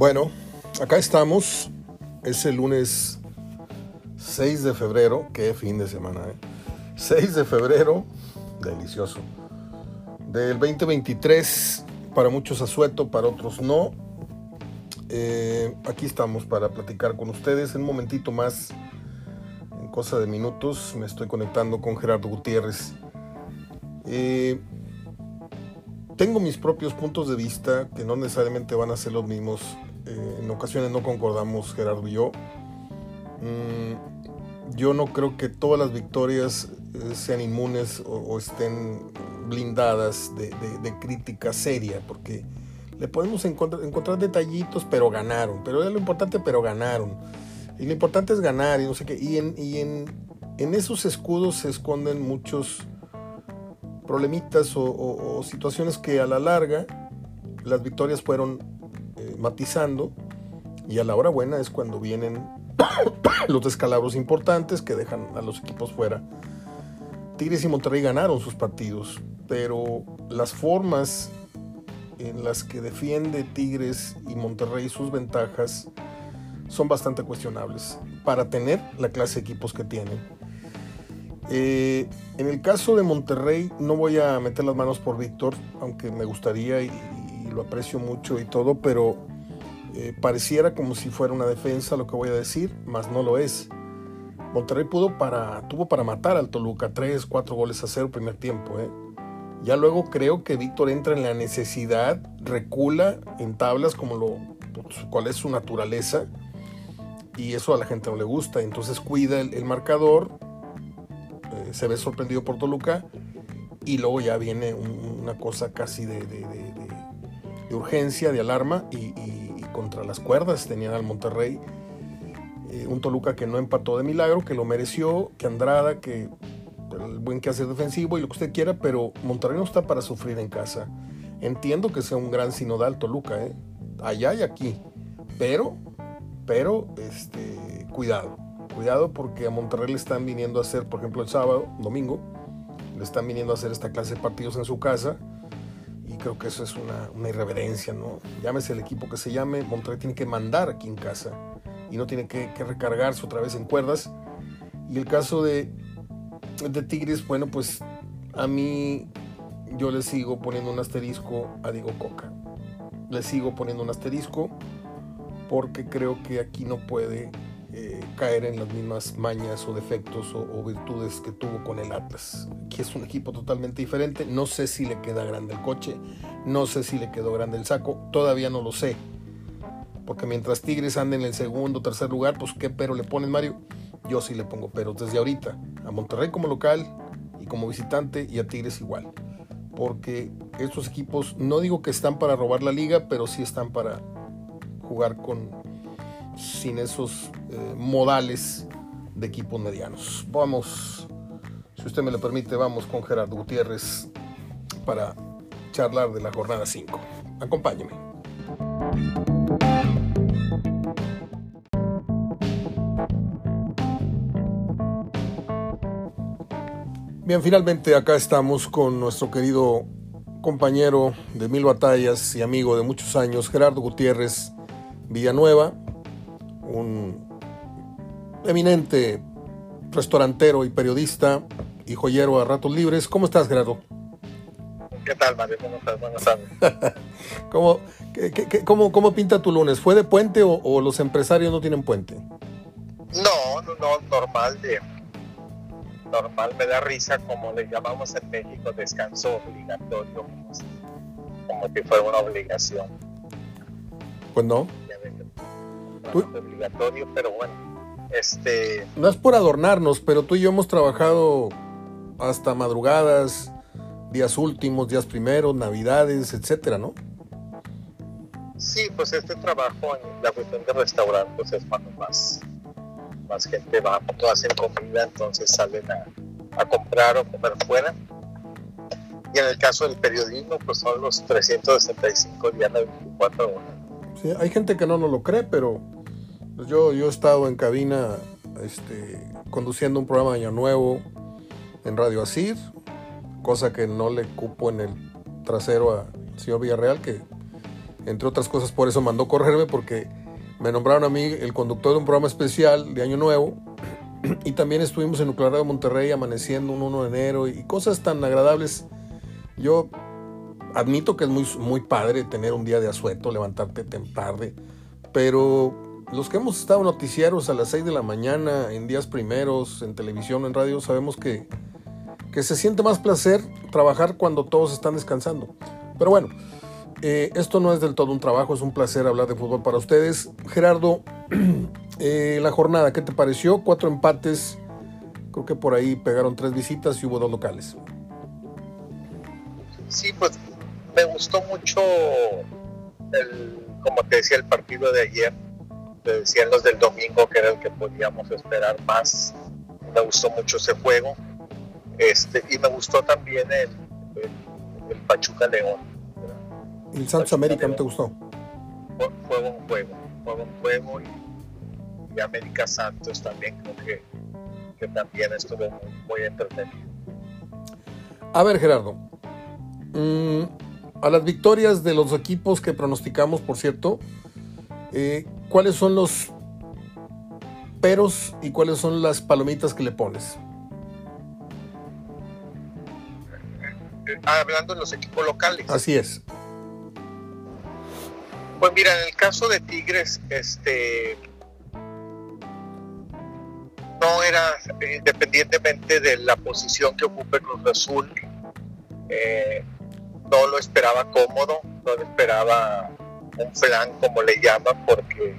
Bueno, acá estamos. Es el lunes 6 de febrero. Qué fin de semana, ¿eh? 6 de febrero. Delicioso. Del 2023. Para muchos asueto, para otros no. Eh, aquí estamos para platicar con ustedes. Un momentito más, en cosa de minutos, me estoy conectando con Gerardo Gutiérrez. Eh, tengo mis propios puntos de vista que no necesariamente van a ser los mismos. Eh, en ocasiones no concordamos Gerardo y yo. Mm, yo no creo que todas las victorias eh, sean inmunes o, estén blindadas de, crítica seria, porque le podemos encontrar, encontrar detallitos, pero ganaron. Pero es lo importante, pero ganaron. Y lo importante es ganar y no sé qué. Y en, y en, en esos escudos se esconden muchos problemitas o, situaciones que a la larga las victorias fueron matizando y a la hora buena es cuando vienen los descalabros importantes que dejan a los equipos fuera. Tigres y Monterrey ganaron sus partidos, pero las formas en las que defiende Tigres y Monterrey sus ventajas son bastante cuestionables para tener la clase de equipos que tienen. Eh, en el caso de Monterrey, no voy a meter las manos por Víctor, aunque me gustaría y, lo aprecio mucho y todo, pero eh, pareciera como si fuera una defensa lo que voy a decir, más no lo es. Monterrey pudo para, tuvo para matar al Toluca, 3, 4 goles a cero primer tiempo. ¿eh? Ya luego creo que Víctor entra en la necesidad, recula en tablas como lo, cuál es su naturaleza, y eso a la gente no le gusta, entonces cuida el marcador, se ve sorprendido por Toluca y luego ya viene una cosa casi de, urgencia, de alarma y, contra las cuerdas tenían al Monterrey. Eh, un Toluca que no empató de milagro, que lo mereció, que Andrada, que el buen que hace defensivo y lo que usted quiera, pero Monterrey no está para sufrir en casa. Entiendo que sea un gran sinodal Toluca, ¿eh? allá y aquí, pero, pero, este, cuidado Cuidado porque a Monterrey le están viniendo a hacer, por ejemplo, el sábado, domingo, le están viniendo a hacer esta clase de partidos en su casa. Creo que eso es una, irreverencia, ¿no? Llámese el equipo que se llame, Monterrey tiene que mandar aquí en casa y no tiene que, recargarse otra vez en cuerdas. Y el caso de, de Tigres, bueno, pues a mí yo le sigo poniendo un asterisco a Diego Coca. Le sigo poniendo un asterisco porque creo que aquí no puede eh, caer en las mismas mañas o defectos o, virtudes que tuvo con el Atlas, que es un equipo totalmente diferente. No sé si le queda grande el coche, no sé si le quedó grande el saco, todavía no lo sé. Porque mientras Tigres ande en el segundo tercer lugar, pues qué pero le ponen Mario. Yo sí le pongo pero desde ahorita. A Monterrey como local y como visitante y a Tigres igual. Porque estos equipos no digo que están para robar la liga, pero sí están para jugar con, sin esos eh, modales de equipos medianos. Vamos, si usted me lo permite, vamos con Gerardo Gutiérrez para charlar de la jornada 5. Acompáñeme. Bien, finalmente acá estamos con nuestro querido compañero de mil batallas y amigo de muchos años, Gerardo Gutiérrez Villanueva, un eminente restaurantero y periodista y joyero a ratos libres. ¿Cómo estás, Gerardo? ¿Qué tal, Mario? ¿Cómo estás? Buenas tardes. ¿Cómo, cómo, cómo, pinta tu lunes? ¿Fue de puente o, los empresarios no tienen puente? No, no, normal de normal me da risa como le llamamos en México descanso obligatorio como si fuera una obligación. Pues no obligatorio, pero bueno, este... No es por adornarnos, pero tú y yo hemos trabajado hasta madrugadas, días últimos, días primeros, navidades, etcétera, ¿no? Sí, pues este trabajo en la cuestión de restaurantes es cuando más, más gente va, cuando hacen comida, entonces salen a, a comprar o comer fuera. Y en el caso del periodismo, pues son los 365 días de 24 horas. Hay gente que no nos lo cree, pero pues yo, yo he estado en cabina este, conduciendo un programa de Año Nuevo en Radio Asir, cosa que no le cupo en el trasero al señor Villarreal, que Entre otras cosas, por eso mandó correrme, porque me nombraron a mí el conductor de un programa especial de Año Nuevo. Y también estuvimos en Nuclear de Monterrey amaneciendo un 1 de enero y cosas tan agradables. Yo admito que es muy, muy padre tener un día de asueto, levantarte tarde, pero los que hemos estado noticieros a las 6 de la mañana, en días primeros, en televisión, en radio, sabemos que, que se siente más placer trabajar cuando todos están descansando. Pero bueno, eh, esto no es del todo un trabajo, es un placer hablar de fútbol para ustedes. Gerardo, eh, la jornada, ¿qué te pareció? Cuatro empates, creo que por ahí pegaron tres visitas y hubo dos locales. Sí, pues me gustó mucho, el, como te decía, el partido de ayer. Te decían los del domingo que era el que podíamos esperar más. Me gustó mucho ese juego. Este, y me gustó también el, el, Pachuca León. ¿El Santos América no te gustó? Fue, un juego, fue un juego y, América Santos también creo que, que también estuvo muy, entretenido. A ver, Gerardo. Mm, a las victorias de los equipos que pronosticamos, por cierto, eh, ¿cuáles son los peros y cuáles son las palomitas que le pones? Ah, hablando de los equipos locales. Así es. Pues mira, en el caso de Tigres, este no era independientemente de la posición que ocupe Cruz Azul, eh, no lo esperaba cómodo, no lo esperaba un flan como le llaman, porque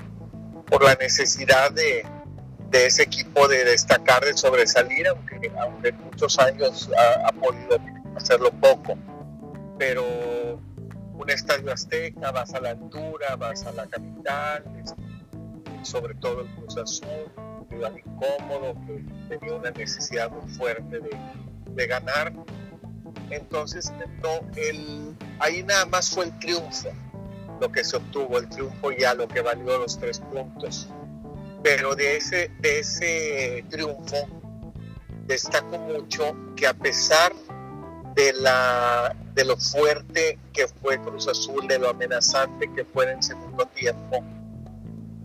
por la necesidad de, ese equipo de destacar, de sobresalir, aunque, aunque muchos años ha, podido hacerlo poco. Pero un estadio azteca, vas a la altura, vas a la capital, sobre todo el Cruz Azul, un rival incómodo que tenía una necesidad muy fuerte de, de ganar entonces, no, el, ahí nada más fue el triunfo, lo que se obtuvo, el triunfo ya lo que valió los tres puntos. Pero de ese, de ese triunfo destaco mucho que a pesar de, la, de lo fuerte que fue Cruz Azul, de lo amenazante que fue en segundo tiempo,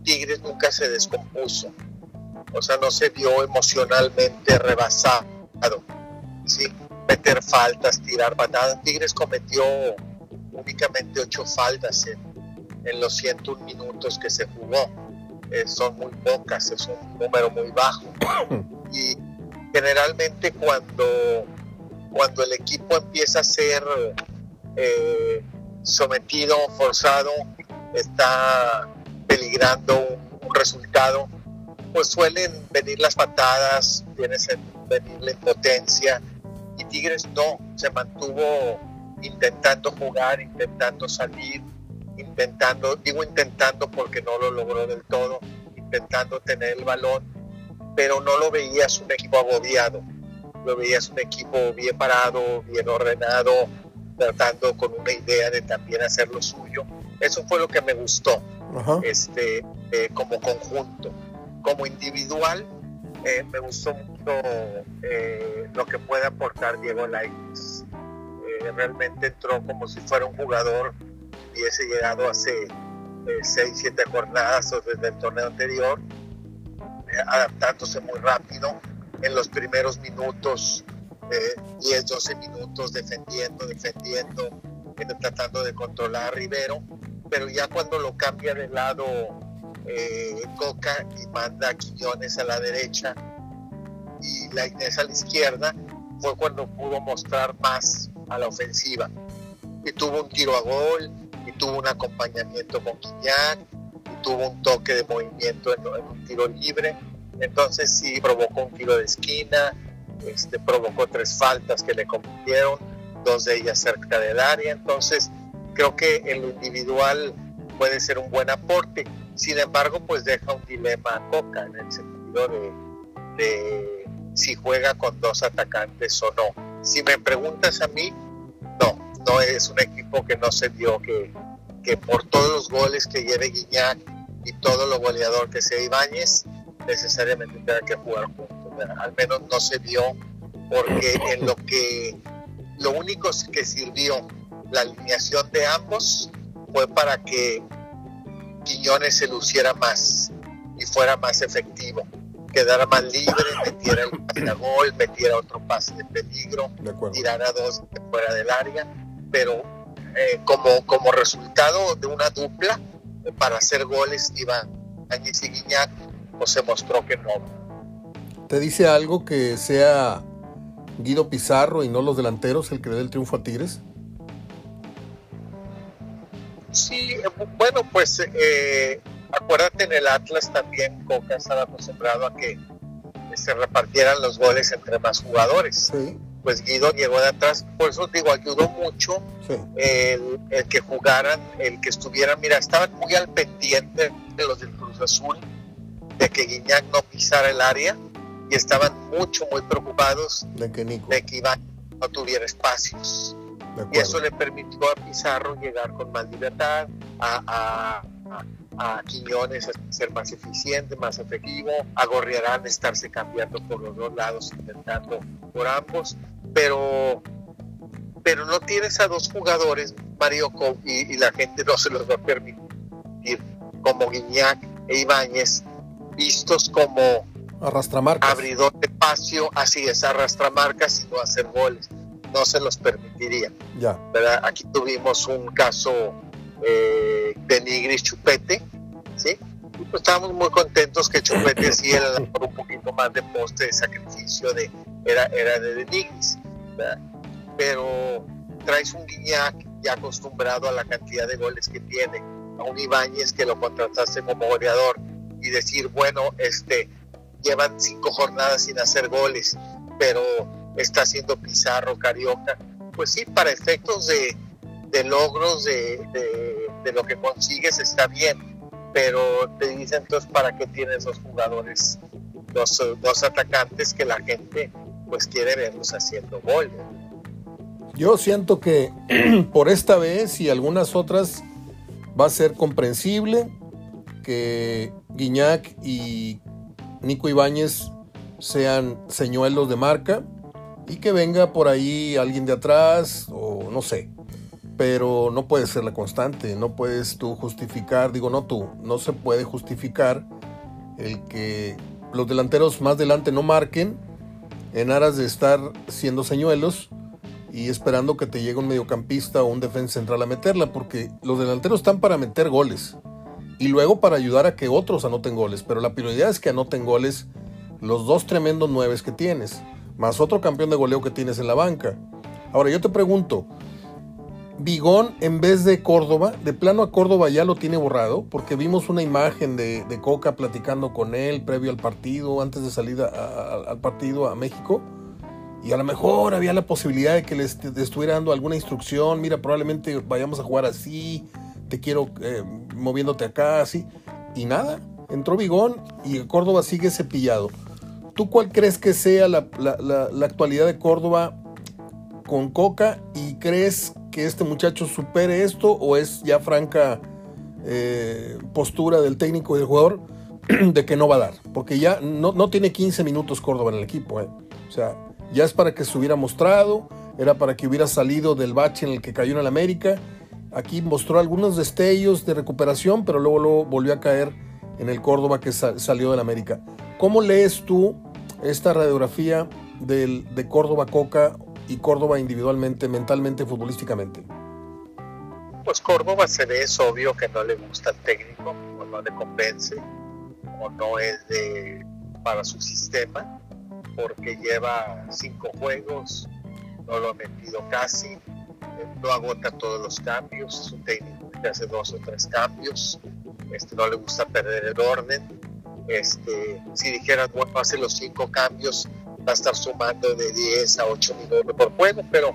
Tigres nunca se descompuso. O sea, no se vio emocionalmente rebasado. ¿sí? Meter faltas, tirar patadas. Tigres cometió únicamente ocho faltas en, los 101 minutos que se jugó. Eh, son muy pocas, es un número muy bajo. Y generalmente cuando, cuando el equipo empieza a ser eh, sometido, forzado, está peligrando un, un, resultado, pues suelen venir las patadas, viene venir la impotencia, y Tigres no, se mantuvo intentando jugar, intentando salir, intentando, digo intentando porque no lo logró del todo, intentando tener el balón, pero no lo veías un equipo agobiado, lo veías un equipo bien parado, bien ordenado, tratando con una idea de también hacer lo suyo. Eso fue lo que me gustó, este, eh, como conjunto. Como individual, eh, me gustó mucho eh, lo que puede aportar Diego Lainez. Eh, realmente entró como si fuera un jugador que hubiese llegado hace 6, 7 jornadas o desde el torneo anterior, adaptándose muy rápido en los primeros minutos, 10, 12 minutos defendiendo, defendiendo, tratando de controlar a Rivero, pero ya cuando lo cambia de lado eh, Coca y manda a Quiñones a la derecha y la Inés a la izquierda, fue cuando pudo mostrar más a la ofensiva. Y tuvo un tiro a gol, y tuvo un acompañamiento con Quiñán, y tuvo un toque de movimiento en, un tiro libre. Entonces sí provocó un tiro de esquina, este, provocó tres faltas que le cometieron, dos de ellas cerca del área. Entonces creo que en lo individual puede ser un buen aporte sin embargo, pues deja un dilema a Coca en el sentido de, si juega con dos atacantes o no. Si me preguntas a mí, no, no es un equipo que no se dio que, que por todos los goles que lleve Guiñac y todo lo goleador que sea Ibáñez, necesariamente tenga que jugar juntos. Al menos no se vio porque en lo que lo único que sirvió la alineación de ambos fue para que Quiñones se luciera más y fuera más efectivo, quedara más libre, metiera el pase a gol, metiera otro pase de peligro, tirara dos fuera del área, pero eh, como, como resultado de una dupla para hacer goles Iván Áñez y Guiñac, pues se mostró que no. ¿Te dice algo que sea Guido Pizarro y no los delanteros el que le dé el triunfo a Tigres? Sí, bueno, pues eh, acuérdate en el Atlas también Coca estaba acostumbrado a que se repartieran los goles entre más jugadores. Sí pues Guido llegó de atrás, por eso digo, ayudó mucho el, que jugaran, el que estuvieran, mira, estaban muy al pendiente de los del Cruz Azul, de que Guiñac no pisara el área y estaban mucho, muy preocupados de que, de que Iván no tuviera espacios. Y eso le permitió a Pizarro llegar con más libertad, a a Quiñones a ser más eficiente, más efectivo, a Gorriarán estarse cambiando por los dos lados, intentando por ambos, pero, pero no tienes a dos jugadores, Mario, y, y la gente no se los va a permitir, como Guiñac e Ibáñez, vistos como arrastramarcas. abridor de espacio, así es, arrastramarcas y no hacer goles. No se los permitiría. Ya. Aquí tuvimos un caso eh, de Nigris Chupete, ¿sí? pues estábamos muy contentos que Chupete sí era por un poquito más de poste de sacrificio de, era, era de Nigris, pero traes un Guiñac ya acostumbrado a la cantidad de goles que tiene, a un Ibáñez que lo contrataste como goleador y decir, bueno, este, llevan cinco jornadas sin hacer goles, pero está haciendo Pizarro, Carioca, pues sí, para efectos de, logros de, lo que consigues está bien, pero te dicen entonces para qué tienes dos jugadores, dos, dos atacantes que la gente pues quiere verlos haciendo goles. Yo siento que por esta vez y algunas otras va a ser comprensible que Guiñac y Nico Ibáñez sean señuelos de marca y que venga por ahí alguien de atrás o no sé. Pero no puede ser la constante, no puedes tú justificar, digo no tú, no se puede justificar el que los delanteros más delante no marquen en aras de estar siendo señuelos y esperando que te llegue un mediocampista o un defensa central a meterla, porque los delanteros están para meter goles y luego para ayudar a que otros anoten goles, pero la prioridad es que anoten goles los dos tremendos nueves que tienes, más otro campeón de goleo que tienes en la banca. Ahora yo te pregunto, Bigón en vez de Córdoba, de plano a Córdoba ya lo tiene borrado, porque vimos una imagen de, Coca platicando con él previo al partido, antes de salir al partido a México, y a lo mejor había la posibilidad de que le estuviera dando alguna instrucción, mira, probablemente vayamos a jugar así, te quiero eh, moviéndote acá, así, y nada, entró Bigón y Córdoba sigue cepillado. ¿Tú cuál crees que sea la, la actualidad de Córdoba con Coca y crees que este muchacho supere esto o es ya franca eh, postura del técnico y del jugador de que no va a dar? Porque ya no, no tiene 15 minutos Córdoba en el equipo. Eh. O sea, ya es para que se hubiera mostrado, era para que hubiera salido del bache en el que cayó en el América. Aquí mostró algunos destellos de recuperación, pero luego, luego volvió a caer en el Córdoba que salió del América. ¿Cómo lees tú esta radiografía del, de Córdoba Coca y Córdoba individualmente, mentalmente, futbolísticamente? Pues Córdoba se ve, es obvio que no le gusta el técnico, o no le convence, o no es de para su sistema, porque lleva cinco juegos, no lo ha metido casi, no agota todos los cambios, es un técnico que hace dos o tres cambios, este, no le gusta perder el orden. Este, si dijeras, bueno, hace los cinco cambios, va a estar sumando de 10 a 8 minutos por juego, pero,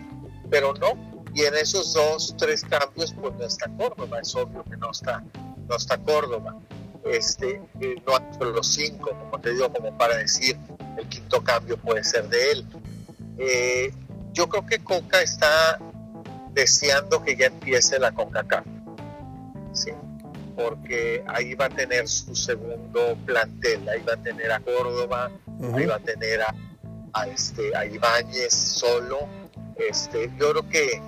pero no. Y en esos dos, tres cambios, pues no está Córdoba, es obvio que no está, no está Córdoba. Este, eh, no los cinco, como te digo, como para decir el quinto cambio puede ser de él. Eh, yo creo que Coca está deseando que ya empiece la CONCACAF, ¿sí? Porque ahí va a tener su segundo plantel, ahí va a tener a Córdoba, ahí va a tener a a, este, a Ibáñez solo. Este, yo creo que,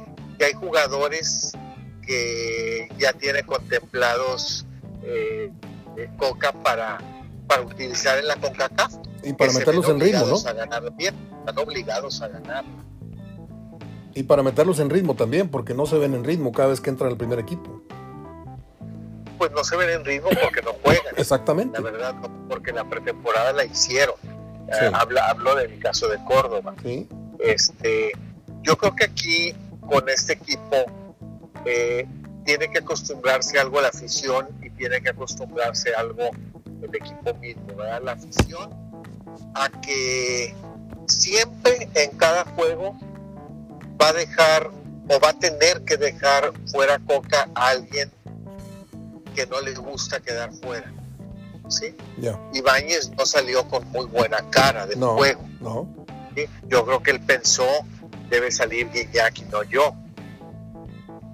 hay jugadores que ya tiene contemplados eh, Coca para, para utilizar en la CONCACAF. Y para meterlos en ritmo, ¿no? A ganar bien, están obligados a ganar. Y para meterlos en ritmo también, porque no se ven en ritmo cada vez que entran al primer equipo. Pues no se ven en ritmo porque no juegan. Exactamente. La verdad, porque la pretemporada la hicieron. Eh, habla, hablo del caso de Córdoba. Sí. Este, yo creo que aquí con este equipo eh, tiene que acostumbrarse algo a la afición y tiene que acostumbrarse algo el equipo mismo, ¿verdad? La afición a que siempre en cada juego va a dejar o va a tener que dejar fuera Coca a alguien que no le gusta quedar fuera. ¿sí? Ibáñez no salió con muy buena cara del juego. No. Yo creo que él pensó, debe salir Guiñac y no yo.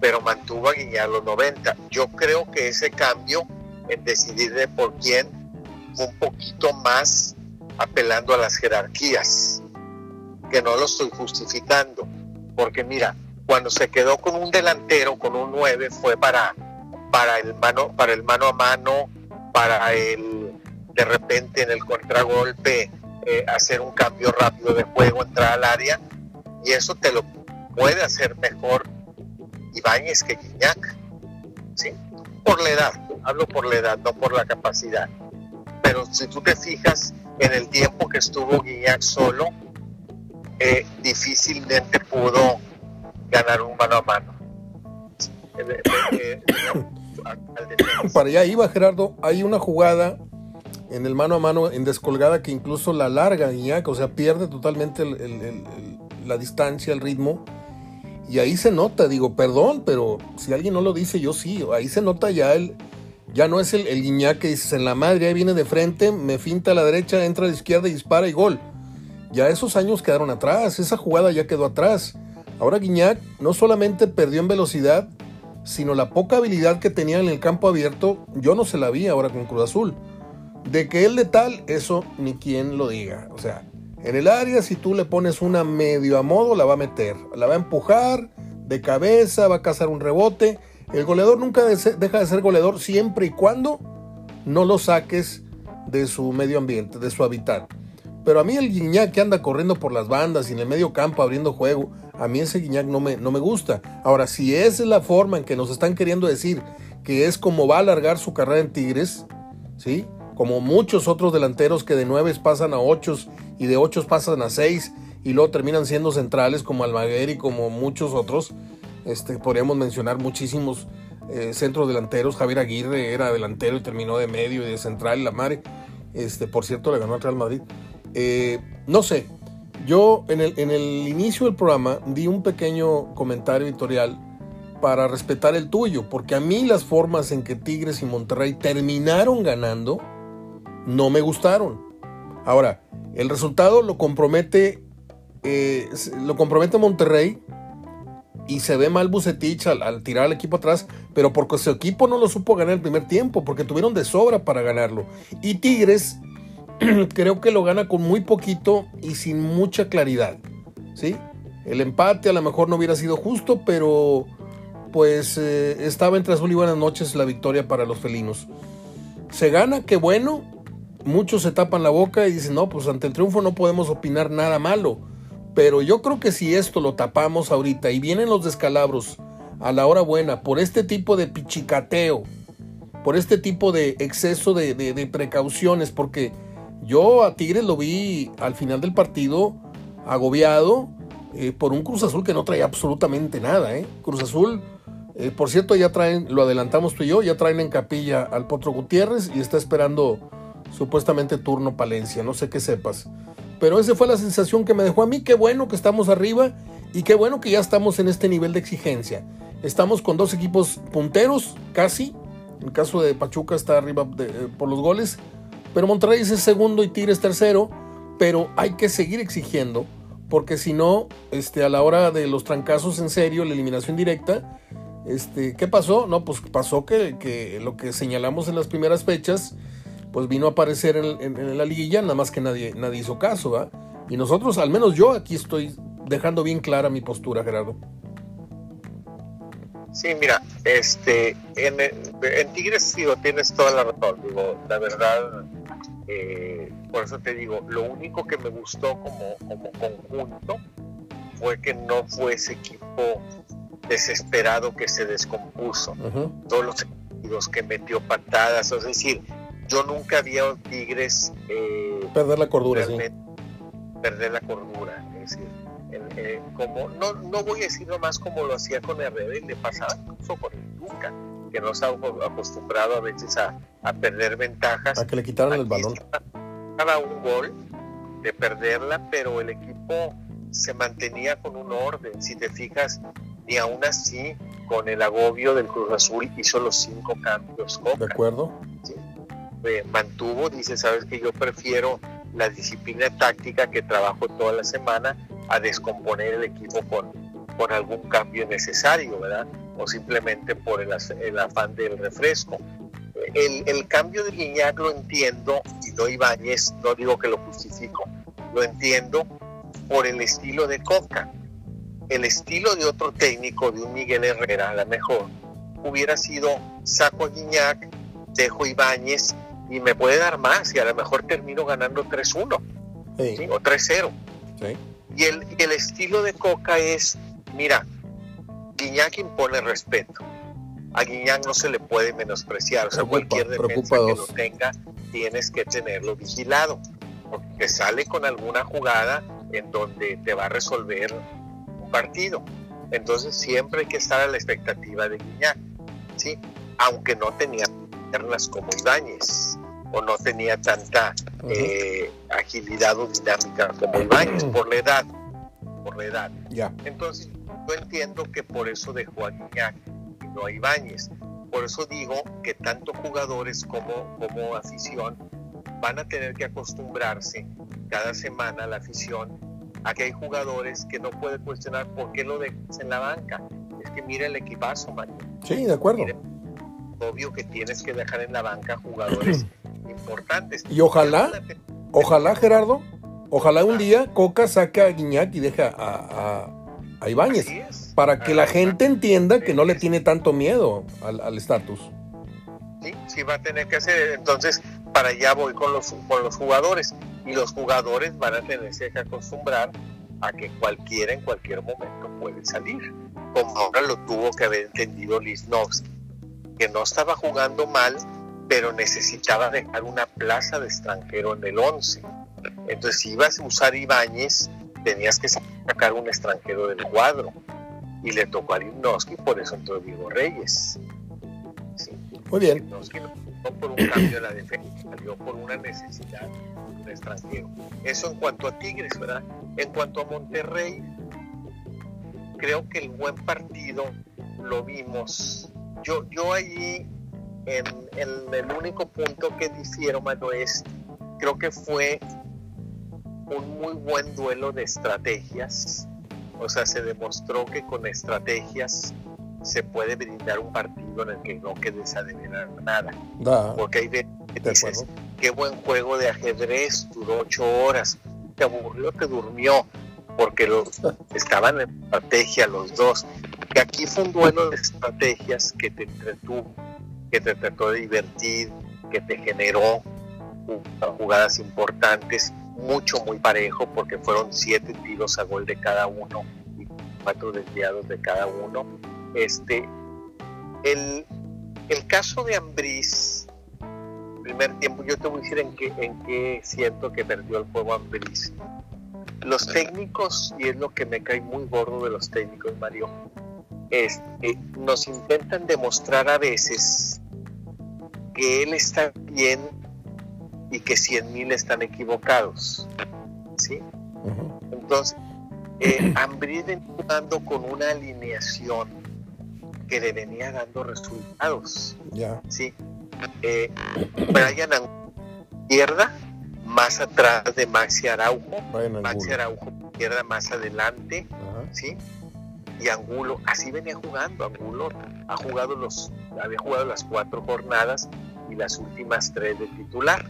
Pero mantuvo a Guiñac los 90. Yo creo que ese cambio en decidir de por quién fue un poquito más apelando a las jerarquías, que no lo estoy justificando. Porque mira, cuando se quedó con un delantero, con un 9, fue para, para, el, mano, para el mano a mano, para el de repente en el contragolpe eh, hacer un cambio rápido de juego, entrar al área, y eso te lo puede hacer mejor Ibáñez que Guiñac, ¿sí? Por la edad, hablo por la edad, no por la capacidad. Pero si tú te fijas en el tiempo que estuvo Guiñac solo, eh, difícilmente pudo ganar un mano a mano. Para allá iba Gerardo, hay una jugada en el mano a mano en descolgada que incluso la larga o sea, pierde totalmente la distancia, el ritmo. Y ahí se nota, digo, perdón, pero si alguien no lo dice, yo sí. Ahí se nota ya el. Ya no es el, el Guiñac que dices en la madre, ahí viene de frente, me finta a la derecha, entra a la izquierda y dispara y gol. Ya esos años quedaron atrás, esa jugada ya quedó atrás. Ahora Guiñac no solamente perdió en velocidad, sino la poca habilidad que tenía en el campo abierto, yo no se la vi ahora con Cruz Azul. De que él de tal, eso ni quien lo diga. O sea, en el área, si tú le pones una medio a modo, la va a meter, la va a empujar de cabeza, va a cazar un rebote. El goleador nunca deja de ser goleador siempre y cuando no lo saques de su medio ambiente, de su hábitat. Pero a mí el Guiñac que anda corriendo por las bandas y en el medio campo abriendo juego, a mí ese Guiñac no me, no me gusta. Ahora, si esa es la forma en que nos están queriendo decir que es como va a alargar su carrera en Tigres, ¿sí? Como muchos otros delanteros que de nueve pasan a ocho y de ocho pasan a seis y luego terminan siendo centrales como Almaguer y como muchos otros. Este, podríamos mencionar muchísimos eh, centros delanteros. Javier Aguirre era delantero y terminó de medio y de central la madre. Este, por cierto, le ganó al Real Madrid. Eh, no sé, yo en el, inicio del programa di un pequeño comentario editorial para respetar el tuyo, porque a mí las formas en que Tigres y Monterrey terminaron ganando no me gustaron. Ahora, el resultado lo compromete, eh, lo compromete Monterrey y se ve mal Bucetich al, al, tirar al equipo atrás, pero porque su equipo no lo supo ganar el primer tiempo, porque tuvieron de sobra para ganarlo. Y Tigres creo que lo gana con muy poquito y sin mucha claridad. ¿sí? El empate a lo mejor no hubiera sido justo, pero pues eh, estaba entre azul y buenas noches la victoria para los felinos. Se gana, qué bueno. Muchos se tapan la boca y dicen, no, pues ante el triunfo no podemos opinar nada malo. Pero yo creo que si esto lo tapamos ahorita y vienen los descalabros a la hora buena por este tipo de pichicateo, por este tipo de exceso de, de precauciones, porque yo a Tigres lo vi al final del partido agobiado eh, por un Cruz Azul que no traía absolutamente nada. ¿eh? Cruz Azul, eh, por cierto, ya traen, lo adelantamos tú y yo, ya traen en capilla al Potro Gutiérrez y está esperando supuestamente turno Palencia, no sé qué sepas. Pero esa fue la sensación que me dejó a mí, qué bueno que estamos arriba y qué bueno que ya estamos en este nivel de exigencia. Estamos con dos equipos punteros, casi. En caso de Pachuca está arriba por los goles, pero Monterrey es segundo y Tigres tercero, pero hay que seguir exigiendo, porque si no, este, a la hora de los trancazos en serio, la eliminación directa, este, ¿qué pasó? No, pues pasó que, lo que señalamos en las primeras fechas, pues vino a aparecer en, la liguilla, nada más que nadie, nadie hizo caso, ¿va? Y nosotros, al menos yo aquí estoy dejando bien clara mi postura, Gerardo. Sí, mira, este, en, en Tigres, digo, tienes toda la razón, digo, la verdad, eh, por eso te digo, lo único que me gustó como, como conjunto fue que no fue ese equipo desesperado que se descompuso. Todos los equipos que metió patadas, es decir, yo nunca había Tigres eh, perder la cordura, sí. perder la cordura, es decir, eh, como no, no voy a decir nomás como lo hacía con Herrera y le pasaba incluso con el Duca, que no estaba acostumbrado a veces a, a perder ventajas. A que le quitaran el balón. Cada un gol de perderla, pero el equipo se mantenía con un orden. Si te fijas, y aún así, con el agobio del Cruz Azul, hizo los cinco cambios. ¿De acuerdo? Eh, mantuvo, dice, sabes que yo prefiero la disciplina táctica que trabajo toda la semana a descomponer el equipo con, con algún cambio necesario, ¿verdad? O simplemente por el, afán del refresco. El, el, cambio de Guiñac lo entiendo, y no Ibáñez, no digo que lo justifico, lo entiendo por el estilo de Coca el estilo de otro técnico, de un Miguel Herrera, a lo mejor, hubiera sido saco a Guiñac, dejo Ibáñez y me puede dar más y a lo mejor termino ganando 3-1 o 3-0. Y, el, el estilo de Coca es, mira, Guiñac impone respeto. A Guiñac no se le puede menospreciar, o sea, cualquier defensa que lo tenga, tienes que tenerlo vigilado, porque sale con alguna jugada en donde te va a resolver partido. Entonces siempre hay que estar a la expectativa de Guiñac, ¿sí? aunque no tenía piernas como Ibáñez o no tenía tanta eh, agilidad o dinámica como Ibáñez por la edad. Por la edad. Entonces yo entiendo que por eso dejó a Guiñac y no a Ibáñez. Por eso digo que tanto jugadores como, como afición van a tener que acostumbrarse cada semana a la afición Aquí hay jugadores que no puede cuestionar por qué lo dejas en la banca. Es que mira el equipazo, Mario. Sí, de acuerdo. obvio que tienes que dejar en la banca jugadores importantes. Y ojalá, ojalá, Gerardo, ojalá un día Coca saque a Guiñac y deja a, a, Ibáñez. Para que la gente entienda que no le tiene tanto miedo al estatus. sí, sí va a tener que hacer. Entonces, para allá voy con los, con los jugadores y los jugadores van a tenerse que acostumbrar a que cualquiera en cualquier momento puede salir, como ahora lo tuvo que haber entendido Lisnowski, que no estaba jugando mal, pero necesitaba dejar una plaza de extranjero en el 11. Entonces, si ibas a usar Ibáñez, tenías que sacar un extranjero del cuadro. Y le tocó a Lisnowski, por eso entró Diego Reyes. Muy bien. no por un cambio de la defensa, salió por una necesidad extranjero. Eso en cuanto a Tigres, ¿verdad? En cuanto a Monterrey, creo que el buen partido lo vimos. Yo, yo allí, en, el único punto que difiero, mano, es, creo que fue un muy buen duelo de estrategias. O sea, se demostró que con estrategias se puede brindar un partido en el que no quedes a nada. Porque hay de, dices, qué buen juego de ajedrez, duró ocho horas, te aburrió, te durmió, porque los, estaban en estrategia los dos. Que aquí fue un duelo de estrategias que te entretuvo, que te trató de divertir, que te generó jugadas importantes, mucho, muy parejo, porque fueron siete tiros a gol de cada uno y cuatro desviados de cada uno. Este, el, el caso de Ambriz primer tiempo, yo te voy a decir en qué, en qué siento que perdió el juego Ambriz. Los técnicos, y es lo que me cae muy gordo de los técnicos, Mario, es, nos intentan demostrar a veces que él está bien y que cien mil están equivocados. ¿sí? Entonces, eh, Ambrí jugando con una alineación que le venía dando resultados. Ya. ¿sí? eh, Brian izquierda, más atrás de Maxi Araujo, Maxi Araujo izquierda más adelante, ¿sí? Y Angulo, así venía jugando, Angulo ha jugado los, había jugado las cuatro jornadas y las últimas tres de titular,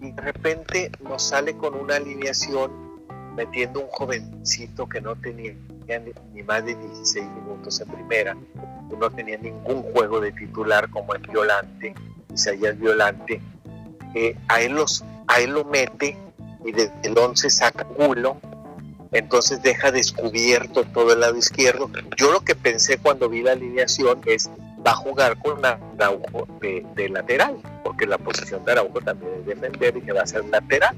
Y de repente nos sale con una alineación metiendo un jovencito que no tenía ni más de 16 minutos en primera, no tenía ningún juego de titular como el Violante, Isaías Violante, eh, a, él los, a él lo mete y desde el 11 saca culo, entonces deja descubierto todo el lado izquierdo. Yo lo que pensé cuando vi la alineación es, va a jugar con Araujo de, de lateral, porque la posición de Araujo también es defender y que va a ser lateral,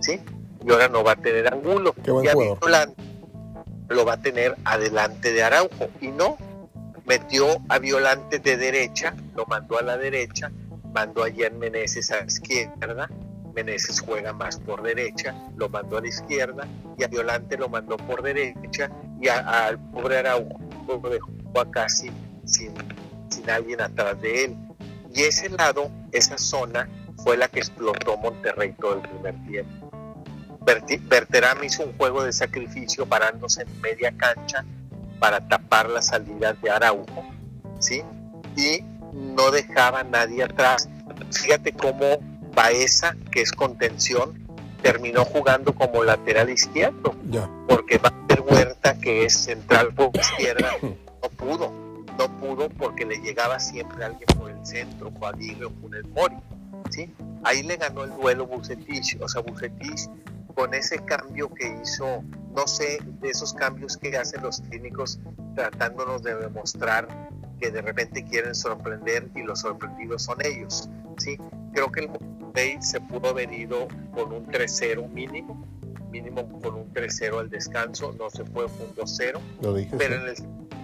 ¿sí? Y ahora no va a tener ángulo. y a lo va a tener adelante de Araujo. Y no, metió a Violante de derecha, lo mandó a la derecha, mandó a Jan Meneses a la izquierda, Meneses juega más por derecha, lo mandó a la izquierda, y a Violante lo mandó por derecha, y al pobre Araujo lo dejó casi sin, sin alguien atrás de él. Y ese lado, esa zona, fue la que explotó Monterrey todo el primer tiempo. Berterame hizo un juego de sacrificio parándose en media cancha para tapar la salida de Araujo, ¿sí? Y no dejaba a nadie atrás. Fíjate cómo Baeza, que es contención, terminó jugando como lateral izquierdo, porque va a ser Huerta, que es central por izquierda, no pudo, no pudo porque le llegaba siempre alguien por el centro, Aguirre o Funes Mori, ¿sí? Ahí le ganó el duelo Bucetich, o sea, Bucetich con ese cambio que hizo, no sé, de esos cambios que hacen los técnicos tratándonos de demostrar que de repente quieren sorprender y los sorprendidos son ellos. ¿sí? Creo que el Monterrey se pudo haber ido con un 3-0 mínimo, mínimo con un 3-0 al descanso, no se fue un 2-0, pero en el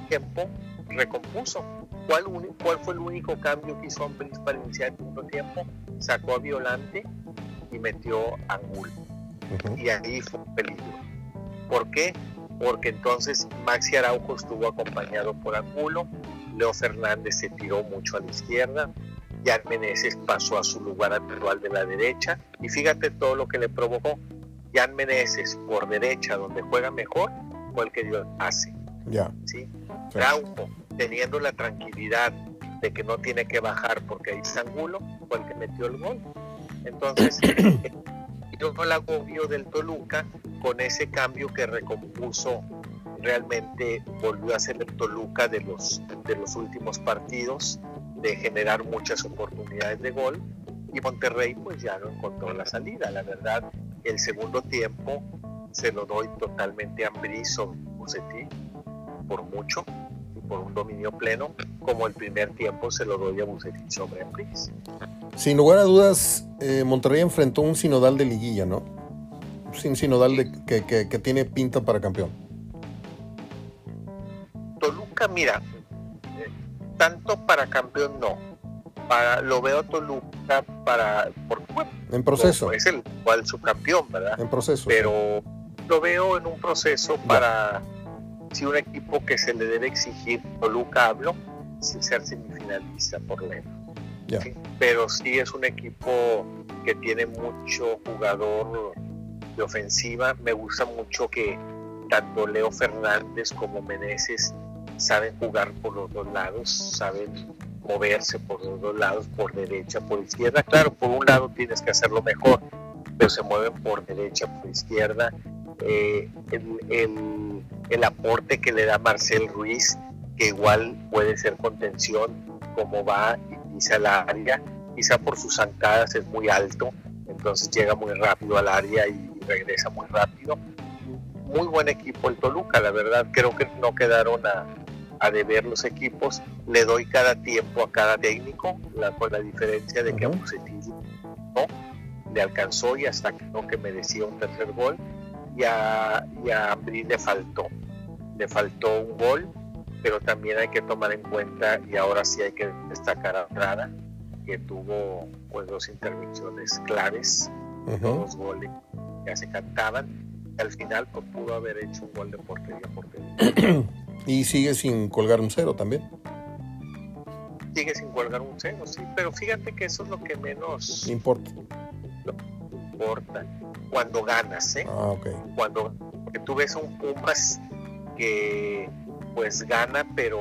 tiempo recompuso. ¿Cuál, ¿Cuál fue el único cambio que hizo Ambris para iniciar el segundo tiempo? Sacó a Violante y metió a Angulo y ahí fue un peligro. ¿Por qué? Porque entonces Maxi Araujo estuvo acompañado por Angulo, Leo Fernández se tiró mucho a la izquierda, Jan Meneses pasó a su lugar actual de la derecha y fíjate todo lo que le provocó. Jan Meneses por derecha, donde juega mejor, fue el que dio hace. Ya. ¿sí? Araujo, teniendo la tranquilidad de que no tiene que bajar porque ahí está Angulo, fue el que metió el gol. Entonces, el agobio del Toluca con ese cambio que recompuso realmente volvió a ser el Toluca de los, de los últimos partidos, de generar muchas oportunidades de gol y Monterrey pues ya no encontró la salida. La verdad, el segundo tiempo se lo doy totalmente a Ambrizo por mucho por un dominio pleno, como el primer tiempo se lo doy a Bucetich sobre Ambriz. Sin lugar a dudas, eh, Monterrey enfrentó un sinodal de liguilla, ¿no? Sin sinodal de, que, tiene pinta para campeón. Toluca, mira, eh, tanto para campeón no. Para, lo veo Toluca para. en proceso. Es el cual su campeón, ¿verdad? En proceso. Pero lo veo en un proceso para. Si un equipo que se le debe exigir, Toluca hablo, sin ser semifinalista, por menos pero sí es un equipo que tiene mucho jugador de ofensiva. Me gusta mucho que tanto Leo Fernández como Meneses saben jugar por los dos lados, saben moverse por los dos lados, por derecha, por izquierda. Claro, por un lado tienes que hacerlo mejor, pero se mueven por derecha, por izquierda. Eh, el, el aporte que le da Marcel Ruiz, que igual puede ser contención, como va quizá al área, quizá por sus zancadas es muy alto, entonces llega muy rápido al área y regresa muy rápido. Muy buen equipo el Toluca, la verdad, creo que no quedaron a, deber los equipos. Le doy cada tiempo a cada técnico, la, con la diferencia de que a Bucetich no le alcanzó y hasta creo que merecía un tercer gol y a, y a le faltó. Le faltó un gol pero también hay que tomar en cuenta, y ahora sí hay que destacar a Rada, que tuvo pues dos intervenciones claves, dos goles que ya se cantaban, y al final pues, pudo haber hecho un gol de portería portería. y sigue sin colgar un cero también. Sigue sin colgar un cero, sí, pero fíjate que eso es lo que menos importa. importa cuando ganas, ¿eh? Ah, ok. Cuando porque tú ves un Pumas que pues gana, pero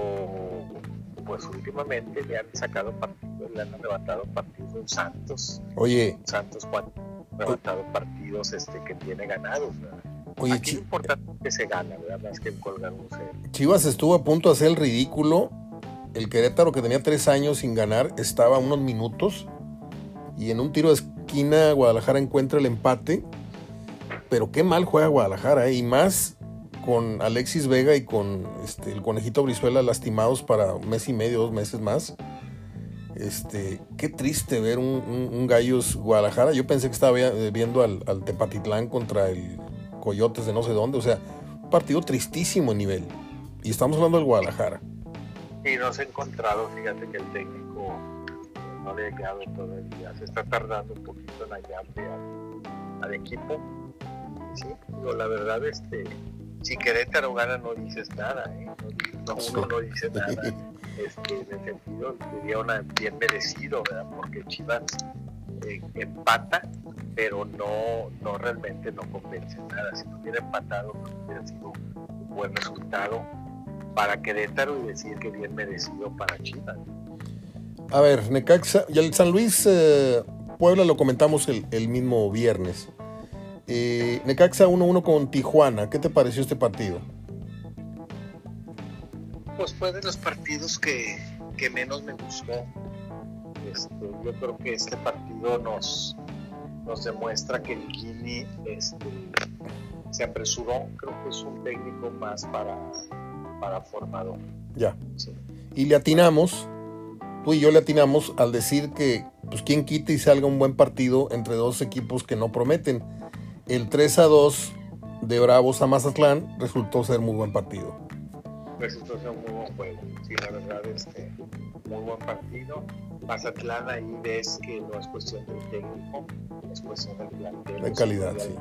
pues últimamente le han sacado partidos, le han levantado partidos en Santos. Oye. Santos cuando levantado partidos este que tiene ganados. Oye, Aquí lo importante que se gana, ¿verdad? Más que colgar un cero. Chivas estuvo a punto de hacer el ridículo. El Querétaro, que tenía tres años sin ganar, estaba a unos minutos. Y en un tiro de esquina, Guadalajara encuentra el empate. Pero qué mal juega Guadalajara, ¿eh? y más con Alexis Vega y con este, el conejito Brizuela lastimados para un mes y medio, dos meses más. Este, qué triste ver un, Gallos Guadalajara. Yo pensé que estaba viendo al, Tepatitlán contra el Coyotes de no sé dónde. O sea, un partido tristísimo en nivel. Y estamos hablando del Guadalajara. Y no se ha encontrado, fíjate que el técnico no le ha llegado todavía. Se está tardando un poquito en hallarle al, al equipo. Sí, pero la verdad, este, si Querétaro gana no dices nada, ¿eh? no, uno no dice nada. Este, en el sentido sería una, bien merecido, ¿verdad? porque Chivas eh, empata, pero no, no realmente no convence nada. Si no hubiera empatado, hubiera sido un buen resultado para Querétaro y decir que bien merecido para Chivas. A ver, Necaxa, y el San Luis eh, Puebla lo comentamos el, el mismo viernes. Eh, Necaxa 1-1 con Tijuana. ¿Qué te pareció este partido? Pues fue de los partidos que, menos me gustó. Este, yo creo que este partido nos, nos demuestra que el Guini este, se apresuró. Creo que es un técnico más para, para formador. Ya. Y le atinamos, tú y yo le atinamos al decir que, pues, quien quita y salga un buen partido entre dos equipos que no prometen el 3 a 2 de Bravos a Mazatlán resultó ser muy buen partido. Resultó ser un muy buen juego. Sí, la verdad, este, muy buen partido. Mazatlán ahí ves que no es cuestión del técnico, es cuestión del plantel. De calidad, sí.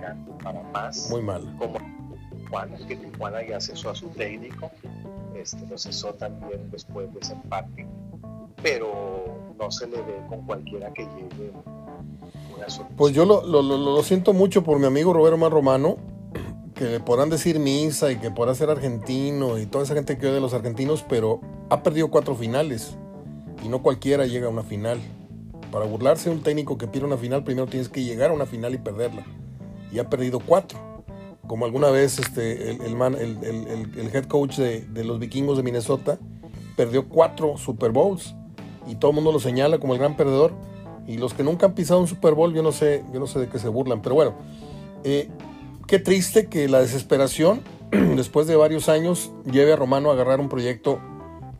Para más. Muy mal. Como Tijuana, que Tijuana ya cesó a su técnico, este, lo cesó también después de ese empate, pero no se le ve con cualquiera que llegue pues yo lo, siento mucho por mi amigo Roberto Mar Romano, que podrán decir misa y que podrá ser argentino y toda esa gente que oye de los argentinos, pero ha perdido cuatro finales y no cualquiera llega a una final. Para burlarse de un técnico que pierde una final, primero tienes que llegar a una final y perderla. Y ha perdido cuatro. Como alguna vez este, el, el, head coach de, de los vikingos de Minnesota perdió cuatro Super Bowls y todo el mundo lo señala como el gran perdedor y los que nunca han pisado un Super Bowl, yo no sé, yo no sé de qué se burlan, pero bueno, eh, qué triste que la desesperación, después de varios años, lleve a Romano a agarrar un proyecto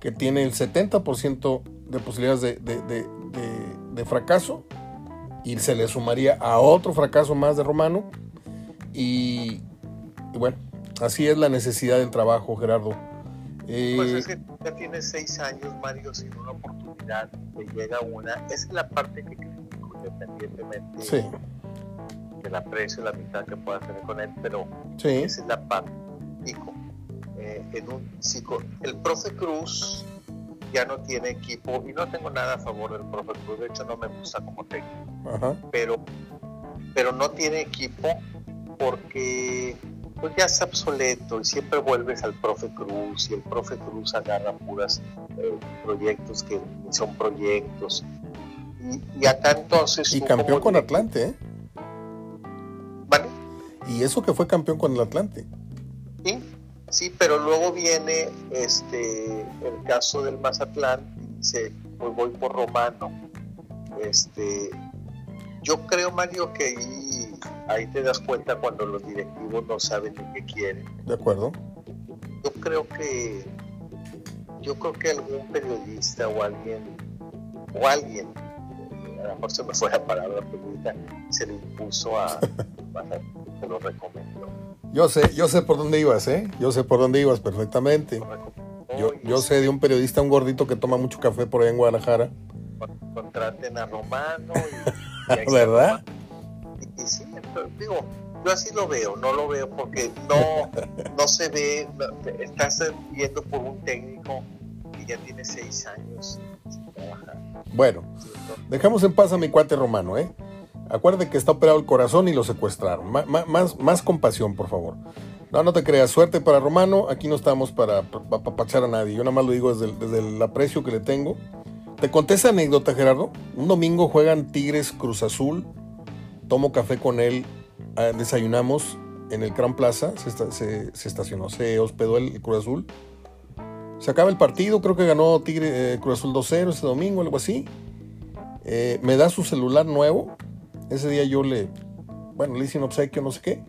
que tiene el 70% de posibilidades de, fracaso y se le sumaría a otro fracaso más de Romano. Y, bueno, así es la necesidad del trabajo, Gerardo. Eh, pues es que ya tiene seis años, Mario, sin una oportunidad, que llega una. Esa es la parte que critico, independientemente sí. del aprecio, la mitad que pueda tener con él, pero esa es la parte que eh, en un el profe Cruz ya no tiene equipo y no tengo nada a favor del profe Cruz, de hecho no me gusta como técnico, pero pero no tiene equipo porque pues ya es obsoleto y siempre vuelves al profe Cruz y el profe Cruz agarra puras eh, proyectos que son proyectos. Y, acá entonces... Y campeón con Atlante, ¿eh? ¿Vale? Y eso que fue campeón con el Atlante. Sí, sí, pero luego viene este el caso del Mazatlán y dice, pues voy por Romano. Este, yo creo, Mario, que ahí ahí te das cuenta cuando los directivos no saben lo que quieren. De acuerdo. Yo creo que yo creo que algún periodista o alguien o alguien a lo mejor se me fue la palabra periodista se le impuso a, se lo recomendó. Yo sé, yo sé por dónde ibas, ¿eh? Yo sé por dónde ibas perfectamente. Yo, yo sé de un periodista, un gordito que toma mucho café por ahí en Guadalajara. Contraten a Romano y, ¿verdad? y sí, digo, yo así lo veo, no lo veo porque no, no se ve, estás viendo por un técnico que ya tiene seis años trabajar. Bueno, dejamos en paz a mi cuate romano, ¿eh? Acuérdate que está operado el corazón y lo secuestraron. más, más compasión, por favor. No, no te creas. Suerte para Romano. Aquí no estamos para apapachar a nadie. Yo nada más lo digo desde desde el aprecio que le tengo. Te conté esa anécdota, Gerardo. Un domingo juegan Tigres Cruz Azul tomo café con él, ah, desayunamos en el Crown Plaza, se, estacionó, se hospedó el, Cruz Azul. Se acaba el partido, creo que ganó Tigre eh, Cruz Azul 2-0 ese domingo, algo así. Eh, me da su celular nuevo. Ese día yo le, bueno, le hice un obsequio, no sé qué.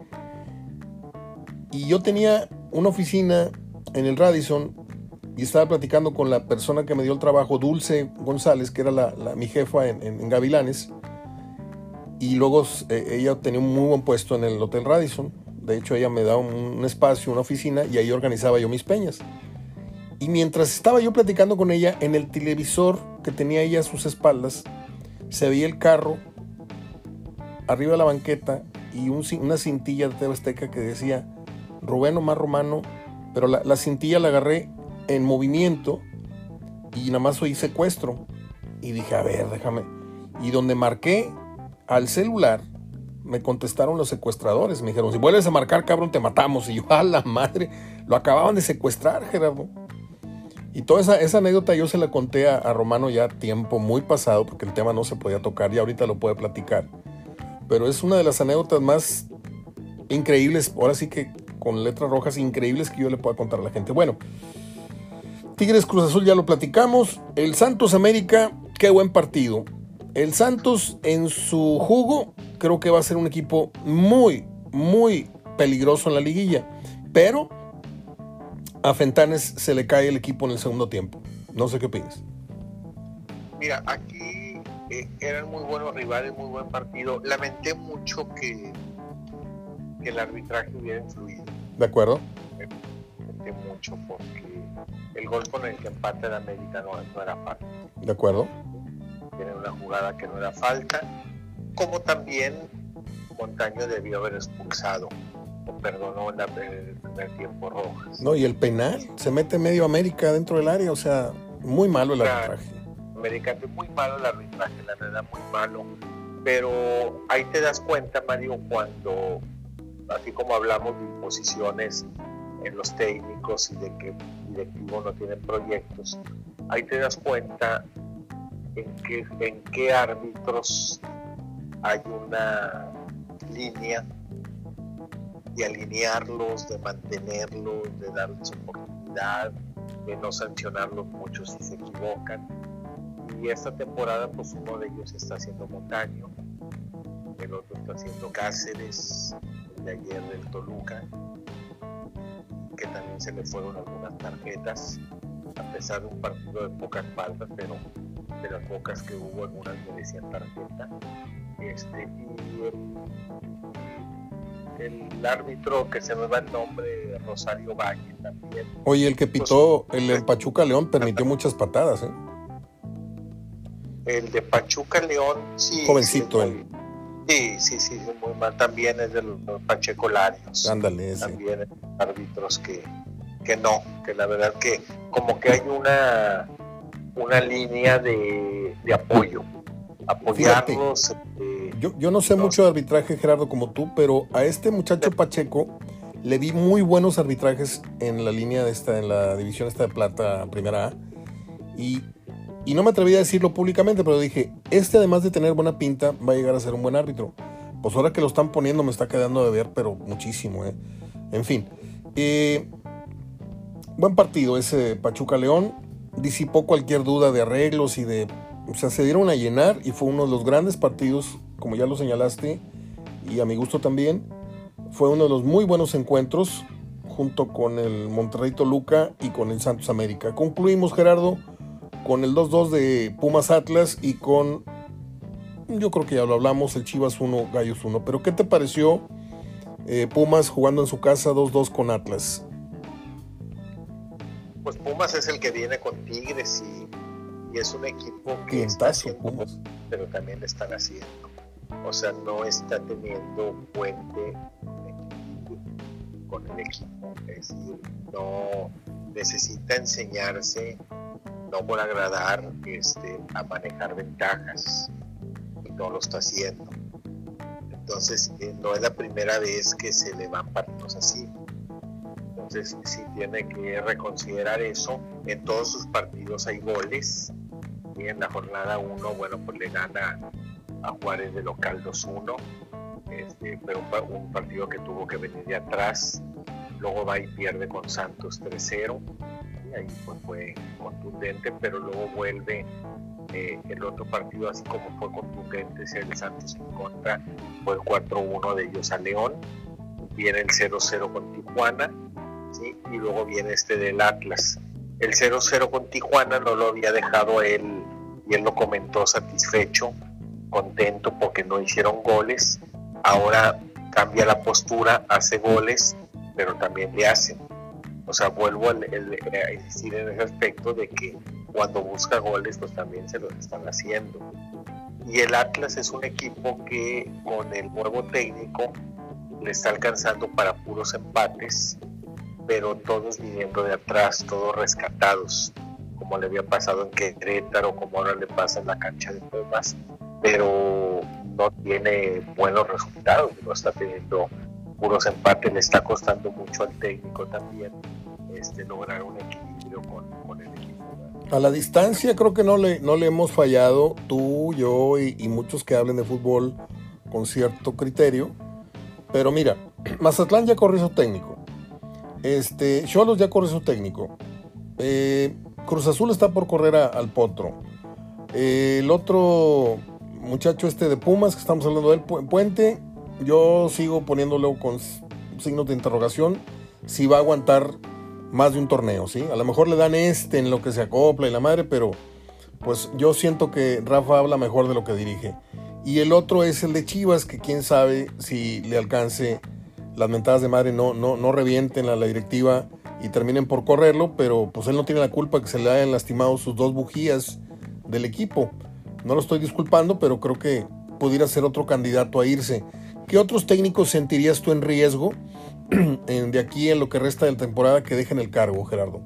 Y yo tenía una oficina en el Radisson y estaba platicando con la persona que me dio el trabajo, Dulce González, que era la, mi jefa en, Gavilanes. Y luego eh, ella tenía un muy buen puesto en el Hotel Radisson. De hecho, ella me daba un, espacio, una oficina, y ahí organizaba yo mis peñas. Y mientras estaba yo platicando con ella, en el televisor que tenía ella a sus espaldas, se veía el carro arriba de la banqueta y una cintilla de Azteca que decía Rubén Omar Romano, pero la, la cintilla la agarré en movimiento y nada más oí secuestro. Y dije, a ver, déjame. Y donde marqué al celular, me contestaron los secuestradores. Me dijeron, si vuelves a marcar, cabrón, te matamos. Y yo, a la madre, lo acababan de secuestrar, Gerardo. Y toda esa, anécdota yo se la conté a, a, Romano ya tiempo muy pasado, porque el tema no se podía tocar y ahorita lo puede platicar. Pero es una de las anécdotas más increíbles, ahora sí que con letras rojas increíbles que yo le pueda contar a la gente. Bueno, Tigres Cruz Azul ya lo platicamos. El Santos América, qué buen partido. El Santos en su jugo creo que va a ser un equipo muy, muy peligroso en la liguilla. Pero a Fentanes se le cae el equipo en el segundo tiempo. No sé qué opinas. Mira, aquí eh, eran muy buenos rivales, muy buen partido. Lamenté mucho que, que el arbitraje hubiera influido. De acuerdo. Lamenté mucho porque el gol con el que empata el América no, era falta. De acuerdo. Tiene una jugada que no era falta, como también Montaño debió haber expulsado o perdonó en, el primer tiempo Rojas. No, y el penal, se mete medio América dentro del área, o sea, muy malo el arbitraje. América, muy malo el arbitraje, la verdad, muy malo. Pero ahí te das cuenta, Mario, cuando, así como hablamos de imposiciones en los técnicos y de que directivos no tienen proyectos, ahí te das cuenta en qué, en qué árbitros hay una línea de alinearlos, de mantenerlos, de darles oportunidad, de no sancionarlos mucho si se equivocan. Y esta temporada, pues uno de ellos está haciendo Montaño, el otro está haciendo Cáceres, el de ayer del Toluca, que también se le fueron algunas tarjetas, a pesar de un partido de pocas faltas, pero de las pocas que hubo, algunas merecían tarjeta. Este, y el, árbitro que se me va el nombre, Rosario Valle también. Oye, el que pues, pitó el, Pachuca León permitió muchas patadas, ¿eh? El de Pachuca León, sí. Jovencito, él. Sí, sí, sí, muy mal. También es de los Pacheco Larios. Ándale, También árbitros que, que no, que la verdad que como que hay una, una línea de, apoyo. Apoyarlos. Este, yo, yo no sé mucho de arbitraje, Gerardo, como tú, pero a este muchacho Pacheco le vi muy buenos arbitrajes en la línea de esta, en la división esta de plata primera A. Y y no me atreví a decirlo públicamente, pero dije, este además de tener buena pinta, va a llegar a ser un buen árbitro. Pues ahora que lo están poniendo me está quedando de ver, pero muchísimo. ¿eh? En fin. Eh, buen partido ese Pachuca León. Disipó cualquier duda de arreglos y de... O sea, se dieron a llenar y fue uno de los grandes partidos, como ya lo señalaste, y a mi gusto también. Fue uno de los muy buenos encuentros junto con el Monterrey Toluca y con el Santos América. Concluimos, Gerardo con el 2-2 de Pumas Atlas y con, yo creo que ya lo hablamos, el Chivas 1, Gallos 1. Pero ¿qué te pareció eh, Pumas jugando en su casa 2-2 con Atlas? Pues Pumas es el que viene con Tigres y, es un equipo que está haciendo, pero también le están haciendo. O sea, no está teniendo puente con el equipo. Es decir, no necesita enseñarse no por agradar este, a manejar ventajas y no lo está haciendo. Entonces eh, no es la primera vez que se le van partidos así. Entonces sí tiene que reconsiderar eso. En todos sus partidos hay goles. Y en la jornada 1, bueno, pues le gana a Juárez de local 2-1. Este, pero un partido que tuvo que venir de atrás. Luego va y pierde con Santos 3-0. Y ahí pues fue contundente, pero luego vuelve eh, el otro partido, así como fue contundente, ser el Santos en contra, fue el 4-1 de ellos a León. Viene el 0-0 con Tijuana. Y luego viene este del Atlas. El 0-0 con Tijuana no lo había dejado él, y él lo comentó satisfecho, contento porque no hicieron goles ahora cambia la postura, hace goles, pero también le hacen. O sea, vuelvo a, insistir en ese aspecto de que cuando busca goles, pues también se los están haciendo. Y el Atlas es un equipo que con el nuevo técnico le está alcanzando para puros empates, pero todos viniendo de atrás, todos rescatados, como le había pasado en Querétaro, como ahora le pasa en la cancha de Pumas, pero no tiene buenos resultados, no está teniendo puros empates, le está costando mucho al técnico también este, lograr un equilibrio con, el equipo. A la distancia creo que no le, no le hemos fallado, tú, yo y, muchos que hablen de fútbol con cierto criterio. Pero mira, Mazatlán ya corrió su técnico. Este, Cholos ya corrió su técnico. Eh, Cruz Azul está por correr al Potro. Eh, el otro muchacho este de Pumas, que estamos hablando del Puente, yo sigo poniéndolo con signos de interrogación si va a aguantar más de un torneo, ¿sí? A lo mejor le dan este en lo que se acopla y la madre, pero pues yo siento que Rafa habla mejor de lo que dirige. Y el otro es el de Chivas, que quién sabe si le alcance las mentadas de madre, no, no, no revienten a la directiva y terminen por correrlo, pero pues él no tiene la culpa que se le hayan lastimado sus dos bujías del equipo. No lo estoy disculpando, pero creo que pudiera ser otro candidato a irse. ¿Qué otros técnicos sentirías tú en riesgo de aquí en lo que resta de la temporada que dejen el cargo, Gerardo?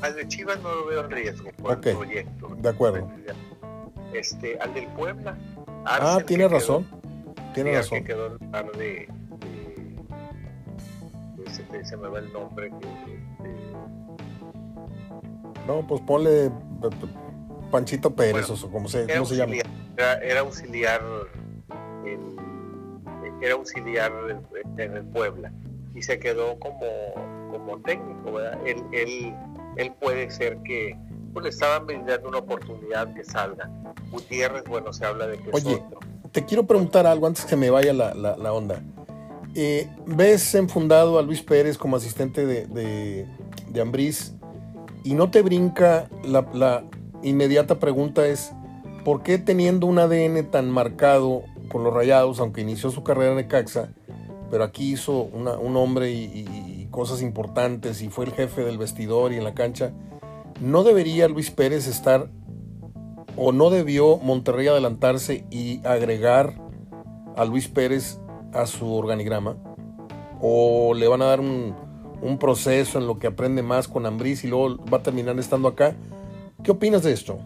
Al de Chivas no lo veo en riesgo por el proyecto. De acuerdo. Este, al del Puebla. ah, tiene razón. tiene razón. Que quedó de, de, se, me va el nombre. no, pues ponle Panchito Pérez o como se, ¿cómo se llama. Era, auxiliar en, era auxiliar en el Puebla y se quedó como, como técnico, ¿verdad? Él, él, él puede ser que pues, le estaban brindando una oportunidad que salga. Gutiérrez, bueno, se habla de que Oye, te quiero preguntar algo antes que me vaya la, la, onda. Eh, ¿Ves enfundado a Luis Pérez como asistente de, de, y no te brinca la, inmediata pregunta es, ¿por qué teniendo un ADN tan marcado con los Rayados, aunque inició su carrera en Caxa, pero aquí hizo un hombre y, cosas importantes y fue el jefe del vestidor y en la cancha, ¿no debería Luis Pérez estar o no debió Monterrey adelantarse y agregar a Luis Pérez a su organigrama? ¿O le van a dar un, un proceso en lo que aprende más con Ambriz y luego va a terminar estando acá? ¿Qué opinas de esto?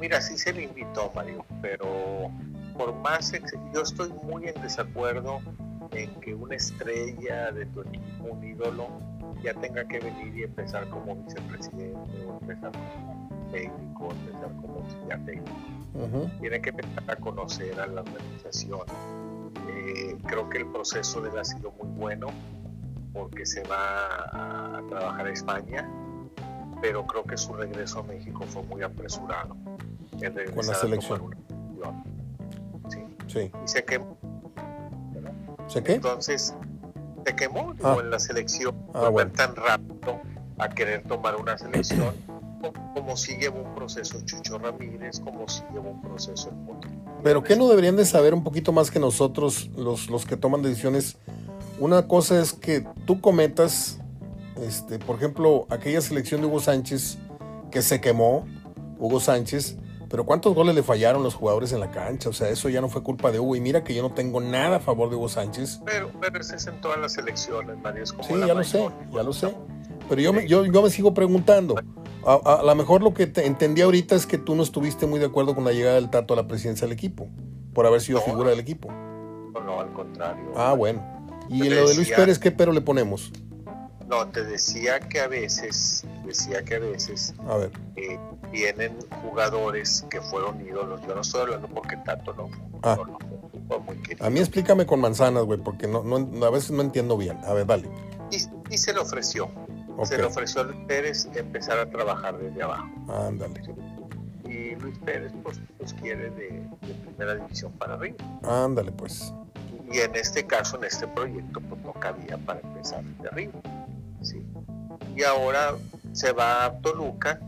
Mira, sí se le invitó, Mario, pero por más yo estoy muy en desacuerdo en que una estrella de tu equipo, un ídolo, ya tenga que venir y empezar como vicepresidente, o empezar como técnico, empezar como auxiliar técnico. Tiene que empezar a conocer a la organización. Eh, creo que el proceso de él ha sido muy bueno porque se va a trabajar a España pero creo que su regreso a México fue muy apresurado. Con la selección. Sí. sí. Y se quemó. ¿Se qué? Entonces, se quemó ah. en la selección. Ah, tan rápido a querer tomar una selección como si lleva un proceso Chucho Ramírez, como si lleva un proceso Pero ¿qué no deberían de saber un poquito más que nosotros, los, los que toman decisiones? Una cosa es que tú cometas este, por ejemplo, aquella selección de Hugo Sánchez que se quemó, Hugo Sánchez, pero ¿cuántos goles le fallaron los jugadores en la cancha? O sea, eso ya no fue culpa de Hugo. Y mira que yo no tengo nada a favor de Hugo Sánchez. Pero, pero es en todas las selecciones, Mario. sí, ya lo sé, ya lo sé. Pero yo, me, yo, yo me sigo preguntando. A, lo mejor lo que te entendí ahorita es que tú no estuviste muy de acuerdo con la llegada del Tato a la presidencia del equipo, por haber sido figura del equipo. No, no, al contrario. Ah, bueno. ¿Y lo de Luis Pérez qué pero le ponemos? No, te decía que a veces, decía que a veces eh, vienen jugadores que fueron ídolos. Yo no estoy hablando porque tanto no, ah. fue muy querido. A mí explícame con manzanas, güey, porque no, no, a veces no entiendo bien. A ver, dale. Y, se le ofreció. Se le ofreció a Luis Pérez empezar a trabajar desde abajo. Ándale. Y Luis Pérez, pues, pues quiere de, primera división para arriba. Ándale, pues. Y en este caso, en este proyecto, pues no cabía para empezar de arriba. ¿sí? Y ahora se va a Toluca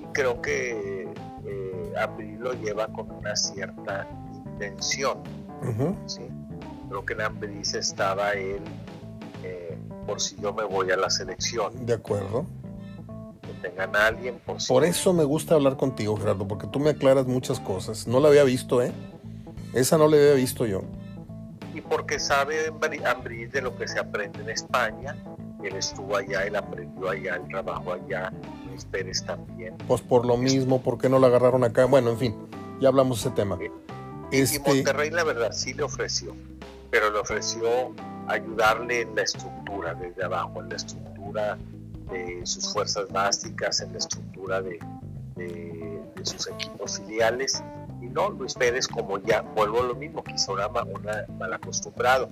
y creo que eh, Abril lo lleva con una cierta intención. ¿sí? Creo que en Ambris estaba él por si yo me voy a la selección. De acuerdo. Que tengan a alguien por Por eso me gusta hablar contigo, Gerardo, porque tú me aclaras muchas cosas. No la había visto, ¿eh? Esa no la había visto yo. Y porque sabe Ambris de lo que se aprende en España. Él estuvo allá, él aprendió allá, el trabajo allá. Luis Pérez también. Pues por lo mismo, ¿por qué no la agarraron acá? Bueno, en fin, ya hablamos de ese tema. Y este Monterrey, la verdad, sí le ofreció, pero le ofreció ayudarle en la estructura, desde abajo, en la estructura de sus fuerzas básicas, en la estructura de, sus equipos filiales. Y no, Luis Pérez, como ya, vuelvo a lo mismo, quizá una, una mal acostumbrado,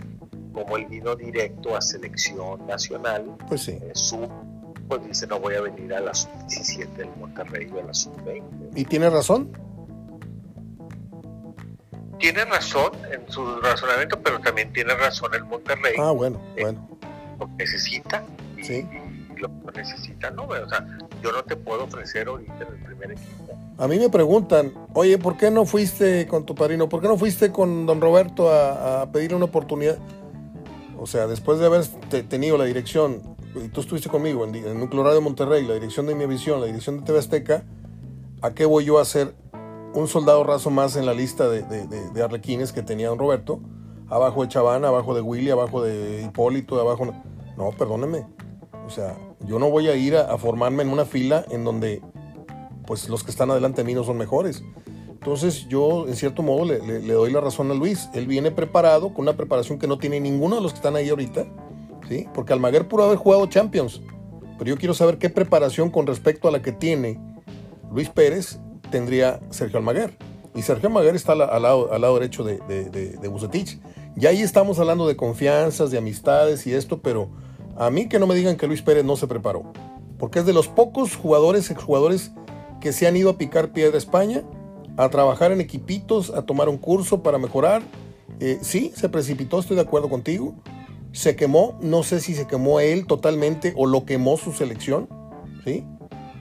como él vino directo a selección nacional, pues sí. Eh, su, pues dice, no voy a venir a la sub-17 del Monterrey o a la sub-20. ¿Y tiene razón? Tiene razón en su razonamiento, pero también tiene razón el Monterrey. Ah, bueno, bueno. Lo necesita y, ¿Sí? lo necesita, ¿no? O sea, yo no te puedo ofrecer ahorita en el primer equipo. A mí me preguntan, oye, ¿por qué no fuiste con tu padrino? ¿Por qué no fuiste con don Roberto a, a pedirle una oportunidad? O sea, después de haber tenido la dirección, y tú estuviste conmigo en, en Núcleo Radio Monterrey, la dirección de mi visión, la dirección de TV Azteca, ¿a qué voy yo a hacer un soldado raso más en la lista de, de, arlequines que tenía don Roberto. Abajo de Chavana, abajo de Willy, abajo de Hipólito, abajo... No, perdóneme. O sea, yo no voy a ir a, formarme en una fila en donde pues los que están adelante de mí no son mejores. Entonces yo, en cierto modo, le, le, doy la razón a Luis. Él viene preparado, con una preparación que no tiene ninguno de los que están ahí ahorita. ¿sí? Porque Almaguer pudo haber jugado Champions. Pero yo quiero saber qué preparación con respecto a la que tiene Luis Pérez tendría Sergio Almaguer. Y Sergio Almaguer está al, lado, al lado, derecho de, de, de. Y ahí estamos hablando de confianzas, de amistades y esto, pero a mí que no me digan que Luis Pérez no se preparó. Porque es de los pocos jugadores, exjugadores que se han ido a picar piedra a España, a trabajar en equipitos, a tomar un curso para mejorar. Eh, sí, se precipitó, estoy de acuerdo contigo. Se quemó, no sé si se quemó él totalmente o lo quemó su selección, ¿sí?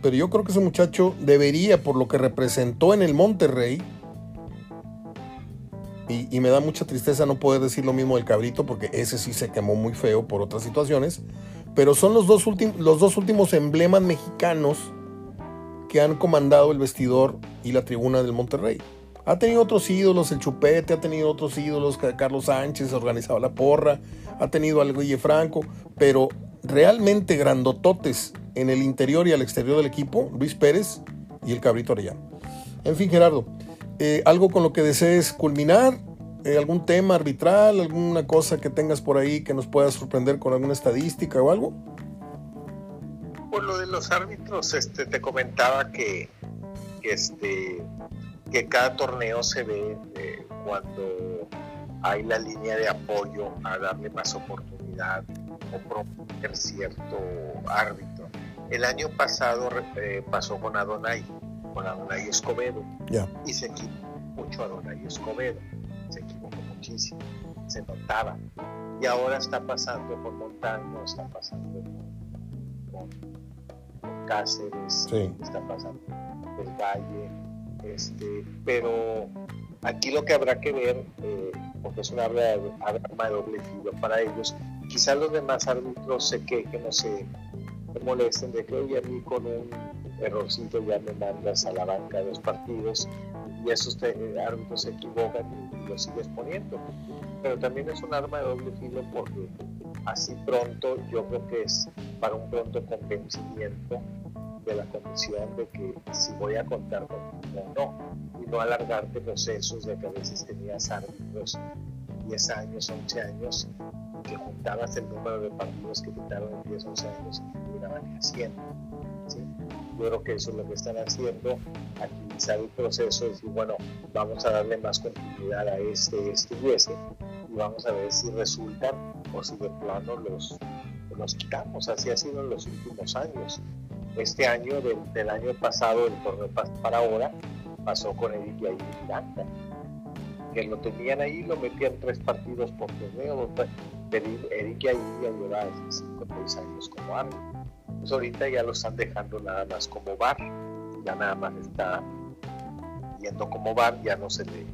Pero yo creo que ese muchacho debería, por lo que representó en el Monterrey, y, me da mucha tristeza no poder decir lo mismo del cabrito, porque ese sí se quemó muy feo por otras situaciones, pero son los dos, los dos últimos emblemas mexicanos que han comandado el vestidor y la tribuna del Monterrey. Ha tenido otros ídolos, el Chupete, ha tenido otros ídolos, Carlos Sánchez organizaba la porra, ha tenido al Guille Franco, pero realmente grandototes en el interior y al exterior del equipo, Luis Pérez y el Cabrito Arellano. En fin, Gerardo, eh, ¿algo con lo que desees culminar? Eh, ¿Algún tema arbitral? ¿Alguna cosa que tengas por ahí que nos pueda sorprender con alguna estadística o algo? Por lo de los árbitros, este, te comentaba que, este, que cada torneo se ve eh, cuando hay la línea de apoyo a darle más oportunidad o promover cierto árbitro. El año pasado eh, pasó con Adonai, con Adonai Escobedo, y se equivocó mucho Adonai Escobedo, se equivocó muchísimo, se notaba. Y ahora está pasando con Montaño, está pasando con, Cáceres, está pasando con el Valle, este, pero aquí lo que habrá que ver, eh, porque es una arma de doble filo para ellos, quizás los demás árbitros se quejen o se molesten de que hoy a mí con un errorcito ya me mandas a la banca de los partidos y esos árbitros se equivocan y, lo sigues poniendo. Pero también es un arma de doble filo porque así pronto yo creo que es para un pronto convencimiento de la comisión de que si voy a contar con o no y no alargarte procesos de que a veces tenías árbitros 10 años, 11 años que juntabas el número de partidos que quitaron en 10, 11 años y terminaban haciendo. ¿sí? Yo creo que eso es lo que están haciendo, agilizar el proceso, decir, bueno, vamos a darle más continuidad a este, este y ese, y vamos a ver si resultan o si de plano los, los quitamos. Así ha sido en los últimos años. Este año, del, año pasado, el torneo para ahora, pasó con Eric Yair Miranda, que lo tenían ahí, lo metían tres partidos por torneo, Eric Yair ya lleva 56 años como árbitro. Pues ahorita ya lo están dejando nada más como bar, ya nada más está yendo como bar, ya no se le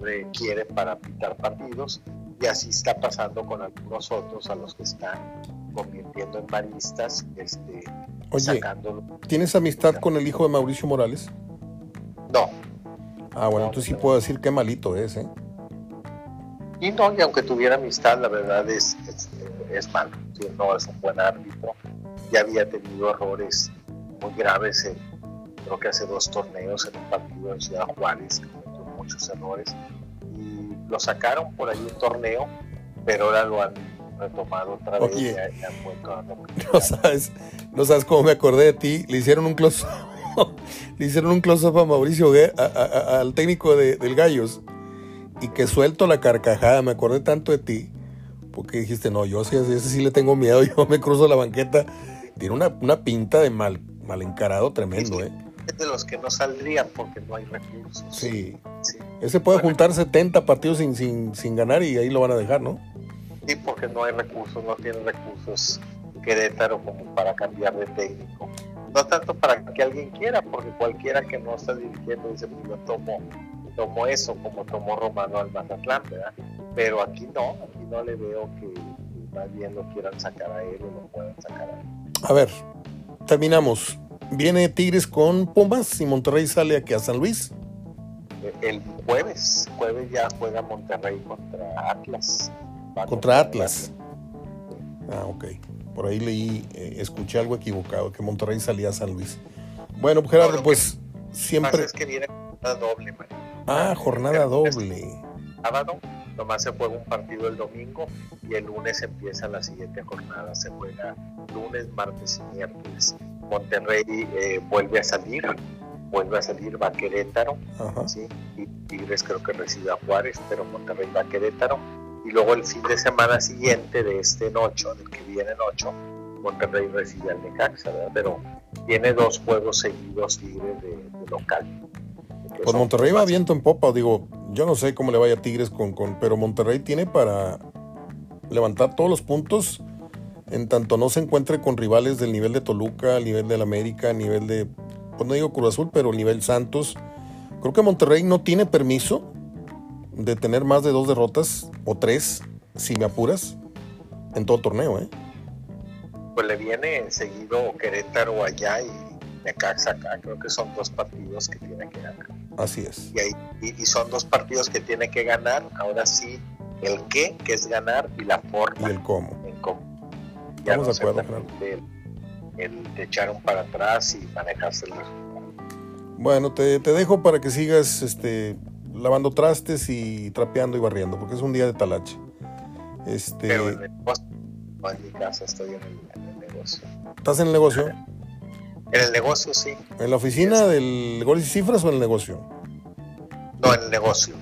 requiere para pitar partidos y así está pasando con algunos otros a los que están convirtiendo en baristas, este, Oye, ¿tienes amistad con el hijo de Mauricio Morales? No. Ah, bueno, entonces sí puedo decir qué malito es, ¿eh? Y no, y aunque tuviera amistad, la verdad es, es, es malo, no es un buen árbitro, ya había tenido errores muy graves, en, creo que hace dos torneos en un partido en Ciudad Juárez, cometió muchos errores, y lo sacaron por ahí un torneo, pero ahora lo han retomado otra vez a no sabes, no sabes cómo me acordé de ti, le hicieron un close le hicieron un close up a Mauricio al técnico de, del Gallos y que suelto la carcajada, me acordé tanto de ti porque dijiste, no, yo sí, ese sí le tengo miedo, yo me cruzo la banqueta tiene una, una pinta de mal, mal encarado tremendo, ¿eh? Es de los que no saldrían porque no hay recursos. Sí. Ese puede juntar 70 partidos sin, sin, sin ganar y ahí lo van a dejar, ¿no? Sí, porque no hay recursos, no tiene recursos Querétaro como para cambiar de técnico. No tanto para que alguien quiera, porque cualquiera que no está dirigiendo dice, pues yo tomo, tomo eso, como tomó Romano al Mazatlán, ¿verdad? Pero aquí no, aquí no le veo que, más bien lo quieran sacar a él o lo puedan sacar a él. A ver, terminamos. Viene Tigres con Pumas y Monterrey sale aquí a San Luis. El jueves, jueves ya juega Monterrey contra Atlas. Contra Atlas. Ah, ok. Por ahí leí, eh, escuché algo equivocado, que Monterrey salía a San Luis. Bueno, Gerardo, pues siempre... Es que viene jornada doble, Ah, jornada doble. Sábado nomás se juega un partido el domingo y el lunes empieza la siguiente jornada. Se juega lunes, martes y miércoles. Monterrey eh, vuelve a salir, vuelve a salir, va a Querétaro, ¿sí? y Tigres creo que recibe a Juárez, pero Monterrey va a Querétaro. Y luego el fin de semana siguiente de este noche, del que viene noche, Monterrey recibe al Necaxa, ¿verdad? Pero tiene dos juegos seguidos Tigres de, de local. Pues Monterrey va viento en popa, digo, yo no sé cómo le vaya a Tigres con, con, pero Monterrey tiene para levantar todos los puntos en tanto no se encuentre con rivales del nivel de Toluca, al nivel del América, a nivel de, pues no digo Cruz Azul, pero nivel Santos. Creo que Monterrey no tiene permiso de tener más de dos derrotas o tres, si me apuras, en todo torneo, ¿eh? Pues le viene seguido Querétaro allá y Necaxa acá, creo que son dos partidos que tiene que ganar. Así es. Y, y, son dos partidos que tiene que ganar, ahora sí, el qué, que es ganar, y la forma. Y el cómo. El cómo. Ya Estamos de acuerdo, el, el, de echar un para atrás y manejarse el Bueno, te, te, dejo para que sigas este, lavando trastes y trapeando y barriendo, porque es un día de talache. Este... Pero en, el negocio, no en mi casa, estoy en el, en el negocio. ¿Estás en el negocio? En el negocio, sí. ¿En la oficina del Goles y Cifras o en el negocio? No, en el negocio.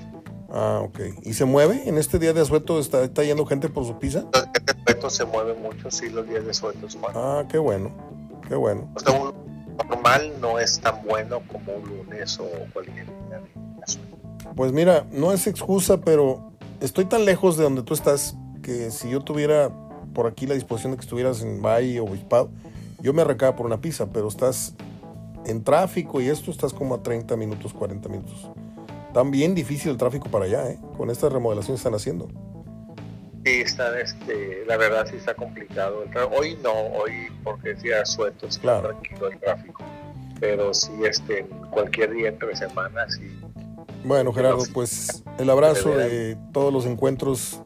Ah, ok. ¿Y se mueve? ¿En este día de asueto está, está yendo gente por su pizza? Los días de asueto se mueve mucho, sí, los días de asueto. Ah, qué bueno, qué bueno. O sea, un normal no es tan bueno como un lunes o cualquier día de asueto. Pues mira, no es excusa, pero estoy tan lejos de donde tú estás que si yo tuviera por aquí la disposición de que estuvieras en Valle o Bispado, yo me arrancaba por una pizza, pero estás en tráfico y esto estás como a 30 minutos, 40 minutos. También difícil el tráfico para allá, ¿eh? Con estas remodelaciones que están haciendo. Sí, está, este, la verdad sí está complicado. Hoy no, hoy porque sí suelto, está claro. tranquilo el tráfico. Pero sí, este, cualquier día entre semanas sí. Bueno, Gerardo, pues el abrazo de todos los encuentros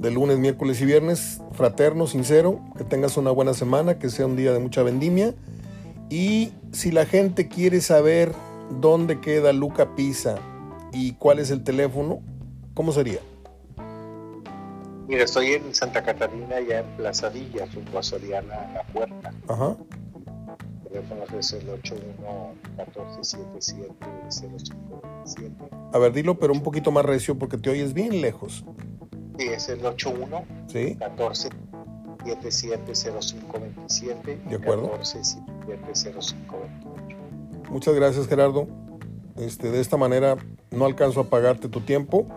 de lunes, miércoles y viernes, fraterno, sincero, que tengas una buena semana, que sea un día de mucha vendimia. Y si la gente quiere saber dónde queda Luca Pisa y cuál es el teléfono, ¿cómo sería? Mira, estoy en Santa Catarina, ya en Plaza Villa, junto a Soriana La Puerta. Ajá. Teléfono es el 81-1477-0527. A ver, dilo, pero un poquito más recio porque te oyes bien lejos. Sí, es el 81 ¿Sí? 14 770527 De acuerdo. 14 770528. Muchas gracias, Gerardo. Este, de esta manera no alcanzo a pagarte tu tiempo,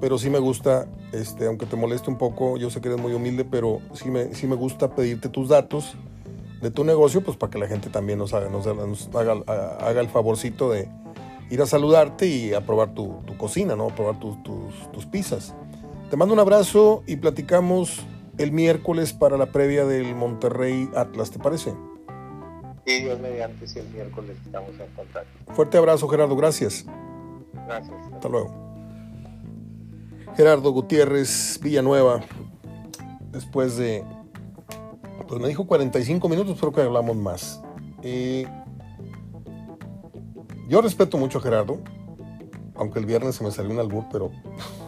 pero sí me gusta, este, aunque te moleste un poco, yo sé que eres muy humilde, pero sí me, sí me gusta pedirte tus datos de tu negocio, pues para que la gente también nos haga, nos, nos haga, haga el favorcito de ir a saludarte y a probar tu, tu cocina, ¿no? A probar tus, tus, tus pizzas. Te mando un abrazo y platicamos el miércoles para la previa del Monterrey Atlas, ¿te parece? Y Dios mediante, si el miércoles estamos en contacto. Fuerte abrazo, Gerardo, gracias. Gracias. Hasta luego. Gerardo Gutiérrez Villanueva, después de, pues me dijo 45 minutos, creo que hablamos más. Eh, yo respeto mucho a Gerardo, aunque el viernes se me salió un albur, pero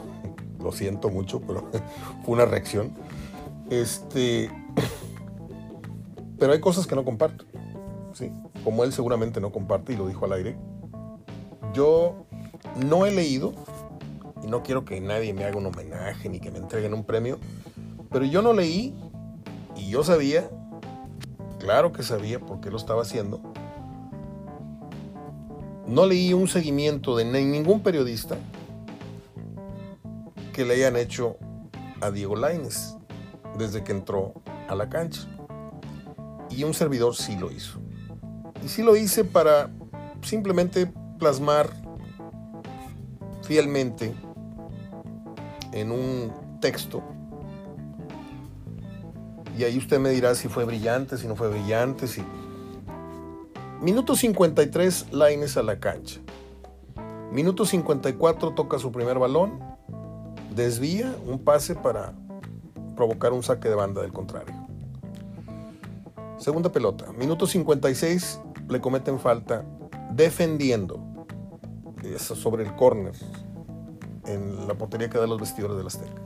lo siento mucho, pero fue una reacción. Este, pero hay cosas que no comparto, sí, como él seguramente no comparte y lo dijo al aire. Yo no he leído y no quiero que nadie me haga un homenaje ni que me entreguen un premio, pero yo no leí y yo sabía, claro que sabía por qué lo estaba haciendo. No leí un seguimiento de ningún periodista que le hayan hecho a Diego Laines desde que entró a la cancha. Y un servidor sí lo hizo. Y sí lo hice para simplemente plasmar fielmente en un texto. Y ahí usted me dirá si fue brillante, si no fue brillante, si... Minuto 53, Laines a la cancha. Minuto 54, toca su primer balón. Desvía un pase para provocar un saque de banda del contrario. Segunda pelota. Minuto 56, le cometen falta defendiendo. Sobre el córner en la portería que da los vestidores del Azteca.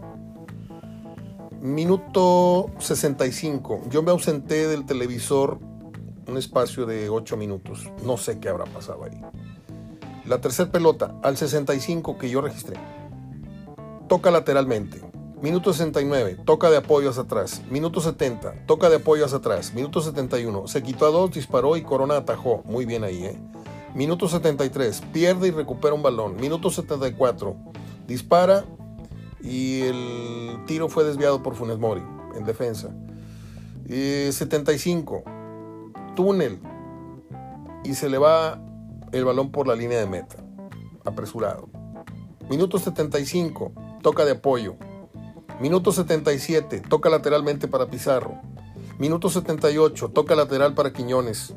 Minuto 65. Yo me ausenté del televisor un espacio de 8 minutos. No sé qué habrá pasado ahí. La tercera pelota, al 65 que yo registré. Toca lateralmente. Minuto 69, toca de apoyo hacia atrás. Minuto 70, toca de apoyo hacia atrás. Minuto 71, se quitó a dos, disparó y Corona atajó. Muy bien ahí, ¿eh? Minuto 73, pierde y recupera un balón. Minuto 74, dispara y el tiro fue desviado por Funes Mori en defensa. Eh, 75, túnel y se le va el balón por la línea de meta. Apresurado. Minuto 75, toca de apoyo. Minuto 77, toca lateralmente para Pizarro. Minuto 78, toca lateral para Quiñones.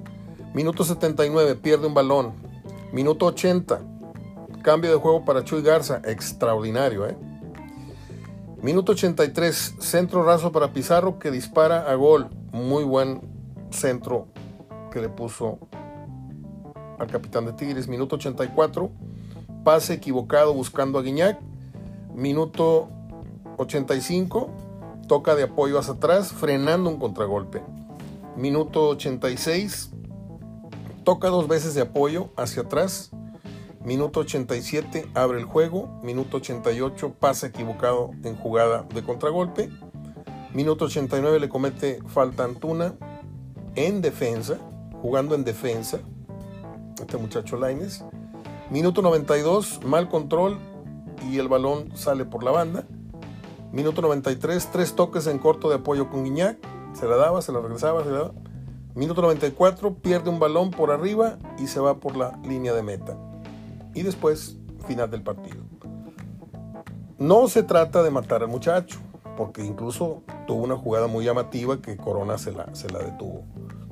Minuto 79, pierde un balón. Minuto 80, cambio de juego para Chuy Garza. Extraordinario, ¿eh? Minuto 83, centro raso para Pizarro que dispara a gol. Muy buen centro que le puso al capitán de Tigres. Minuto 84, pase equivocado buscando a Guiñac. Minuto 85, toca de apoyo hacia atrás, frenando un contragolpe. Minuto 86, toca dos veces de apoyo hacia atrás. Minuto 87, abre el juego. Minuto 88, pasa equivocado en jugada de contragolpe. Minuto 89, le comete falta Antuna en defensa, jugando en defensa. Este muchacho Laines. Minuto 92, mal control y el balón sale por la banda. Minuto 93, tres toques en corto de apoyo con Guiñac. Se la daba, se la regresaba, se la daba. Minuto 94, pierde un balón por arriba y se va por la línea de meta. Y después, final del partido. No se trata de matar al muchacho, porque incluso tuvo una jugada muy llamativa que Corona se la, se la detuvo.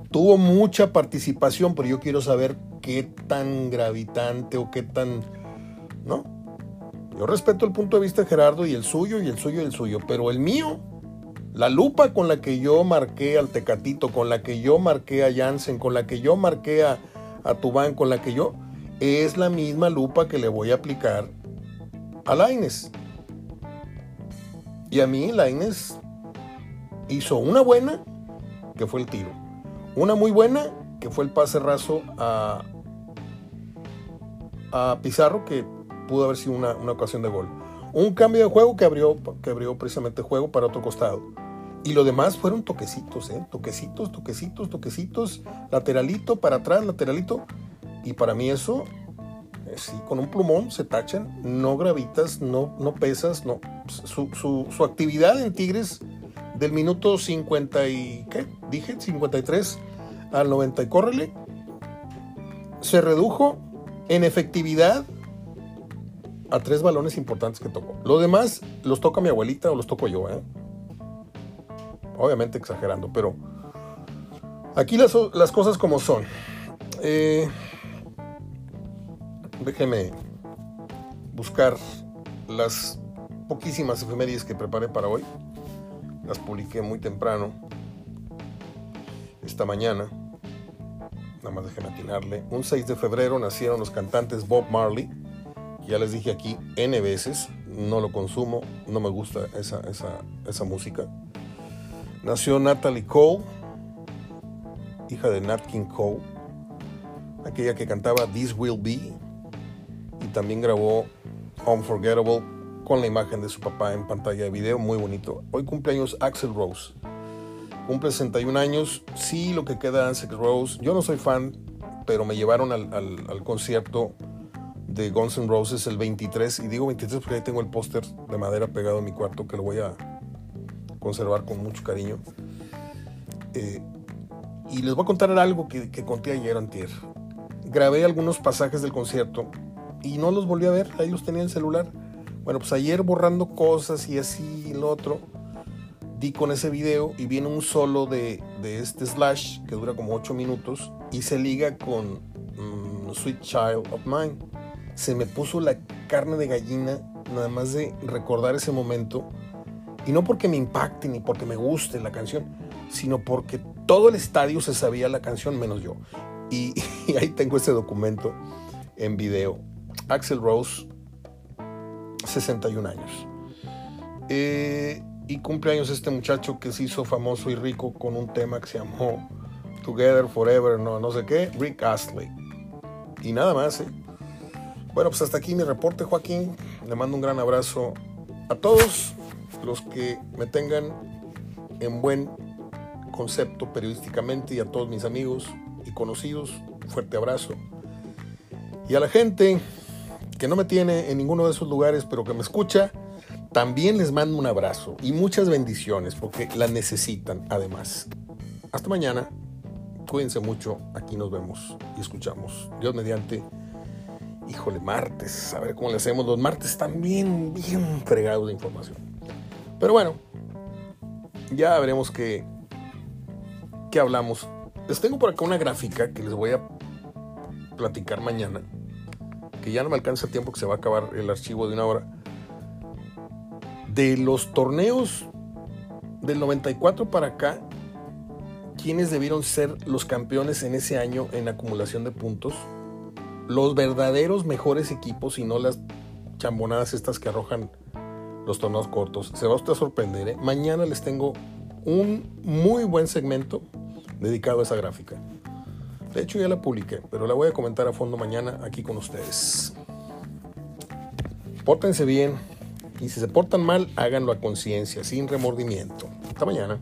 Tuvo mucha participación, pero yo quiero saber qué tan gravitante o qué tan... ¿No? Yo respeto el punto de vista de Gerardo y el suyo y el suyo y el suyo, pero el mío, la lupa con la que yo marqué al Tecatito, con la que yo marqué a Jansen, con la que yo marqué a, a Tubán, con la que yo, es la misma lupa que le voy a aplicar a Laines. Y a mí Laines hizo una buena, que fue el tiro. Una muy buena, que fue el pase raso a, a Pizarro, que pudo haber sido una, una ocasión de gol. Un cambio de juego que abrió, que abrió precisamente juego para otro costado. Y lo demás fueron toquecitos, ¿eh? Toquecitos, toquecitos, toquecitos, lateralito, para atrás, lateralito. Y para mí eso, eh, sí, con un plumón se tachan, no gravitas, no, no pesas, no. Su, su, su actividad en Tigres del minuto 50 y, ¿qué? Dije, 53 al 90 y córrele, se redujo en efectividad a tres balones importantes que tocó. Lo demás los toca mi abuelita o los toco yo, ¿eh? Obviamente exagerando, pero aquí las, las cosas como son. Eh, déjeme buscar las poquísimas efemérides que preparé para hoy. Las publiqué muy temprano, esta mañana. Nada más déjenme atinarle. Un 6 de febrero nacieron los cantantes Bob Marley. Ya les dije aquí N veces, no lo consumo, no me gusta esa, esa, esa música. Nació Natalie Cole, hija de Nat King Cole, aquella que cantaba This Will Be, y también grabó Unforgettable con la imagen de su papá en pantalla de video, muy bonito. Hoy cumpleaños Axel Rose, cumple 61 años, sí lo que queda Axel Rose, yo no soy fan, pero me llevaron al, al, concierto de Guns N' Roses el 23, y digo 23 porque ahí tengo el póster de madera pegado en mi cuarto que lo voy a conservar con mucho cariño. Eh, y les voy a contar algo que, que conté ayer antier. Grabé algunos pasajes del concierto y no los volví a ver, ahí los tenía en el celular. Bueno, pues ayer borrando cosas y así y lo otro, di con ese video y viene un solo de, de este Slash que dura como 8 minutos y se liga con mm, Sweet Child of Mine. Se me puso la carne de gallina nada más de recordar ese momento y no porque me impacte ni porque me guste la canción, sino porque todo el estadio se sabía la canción menos yo. Y, y ahí tengo ese documento en video. Axel Rose, 61 años. Eh, y cumpleaños este muchacho que se hizo famoso y rico con un tema que se llamó Together Forever, no, no sé qué, Rick Astley. Y nada más, ¿eh? Bueno, pues hasta aquí mi reporte, Joaquín. Le mando un gran abrazo a todos los que me tengan en buen concepto periodísticamente y a todos mis amigos y conocidos, fuerte abrazo. Y a la gente que no me tiene en ninguno de esos lugares, pero que me escucha, también les mando un abrazo y muchas bendiciones porque la necesitan además. Hasta mañana. Cuídense mucho. Aquí nos vemos y escuchamos. Dios mediante. Híjole, martes. A ver cómo le hacemos. Los martes están bien, bien fregados de información. Pero bueno, ya veremos qué, qué hablamos. Les tengo por acá una gráfica que les voy a platicar mañana. Que ya no me alcanza el tiempo que se va a acabar el archivo de una hora. De los torneos del 94 para acá, ¿quiénes debieron ser los campeones en ese año en acumulación de puntos? Los verdaderos mejores equipos y no las chambonadas estas que arrojan los torneos cortos. Se va usted a sorprender. ¿eh? Mañana les tengo un muy buen segmento dedicado a esa gráfica. De hecho ya la publiqué, pero la voy a comentar a fondo mañana aquí con ustedes. Pórtense bien y si se portan mal, háganlo a conciencia, sin remordimiento. Hasta mañana.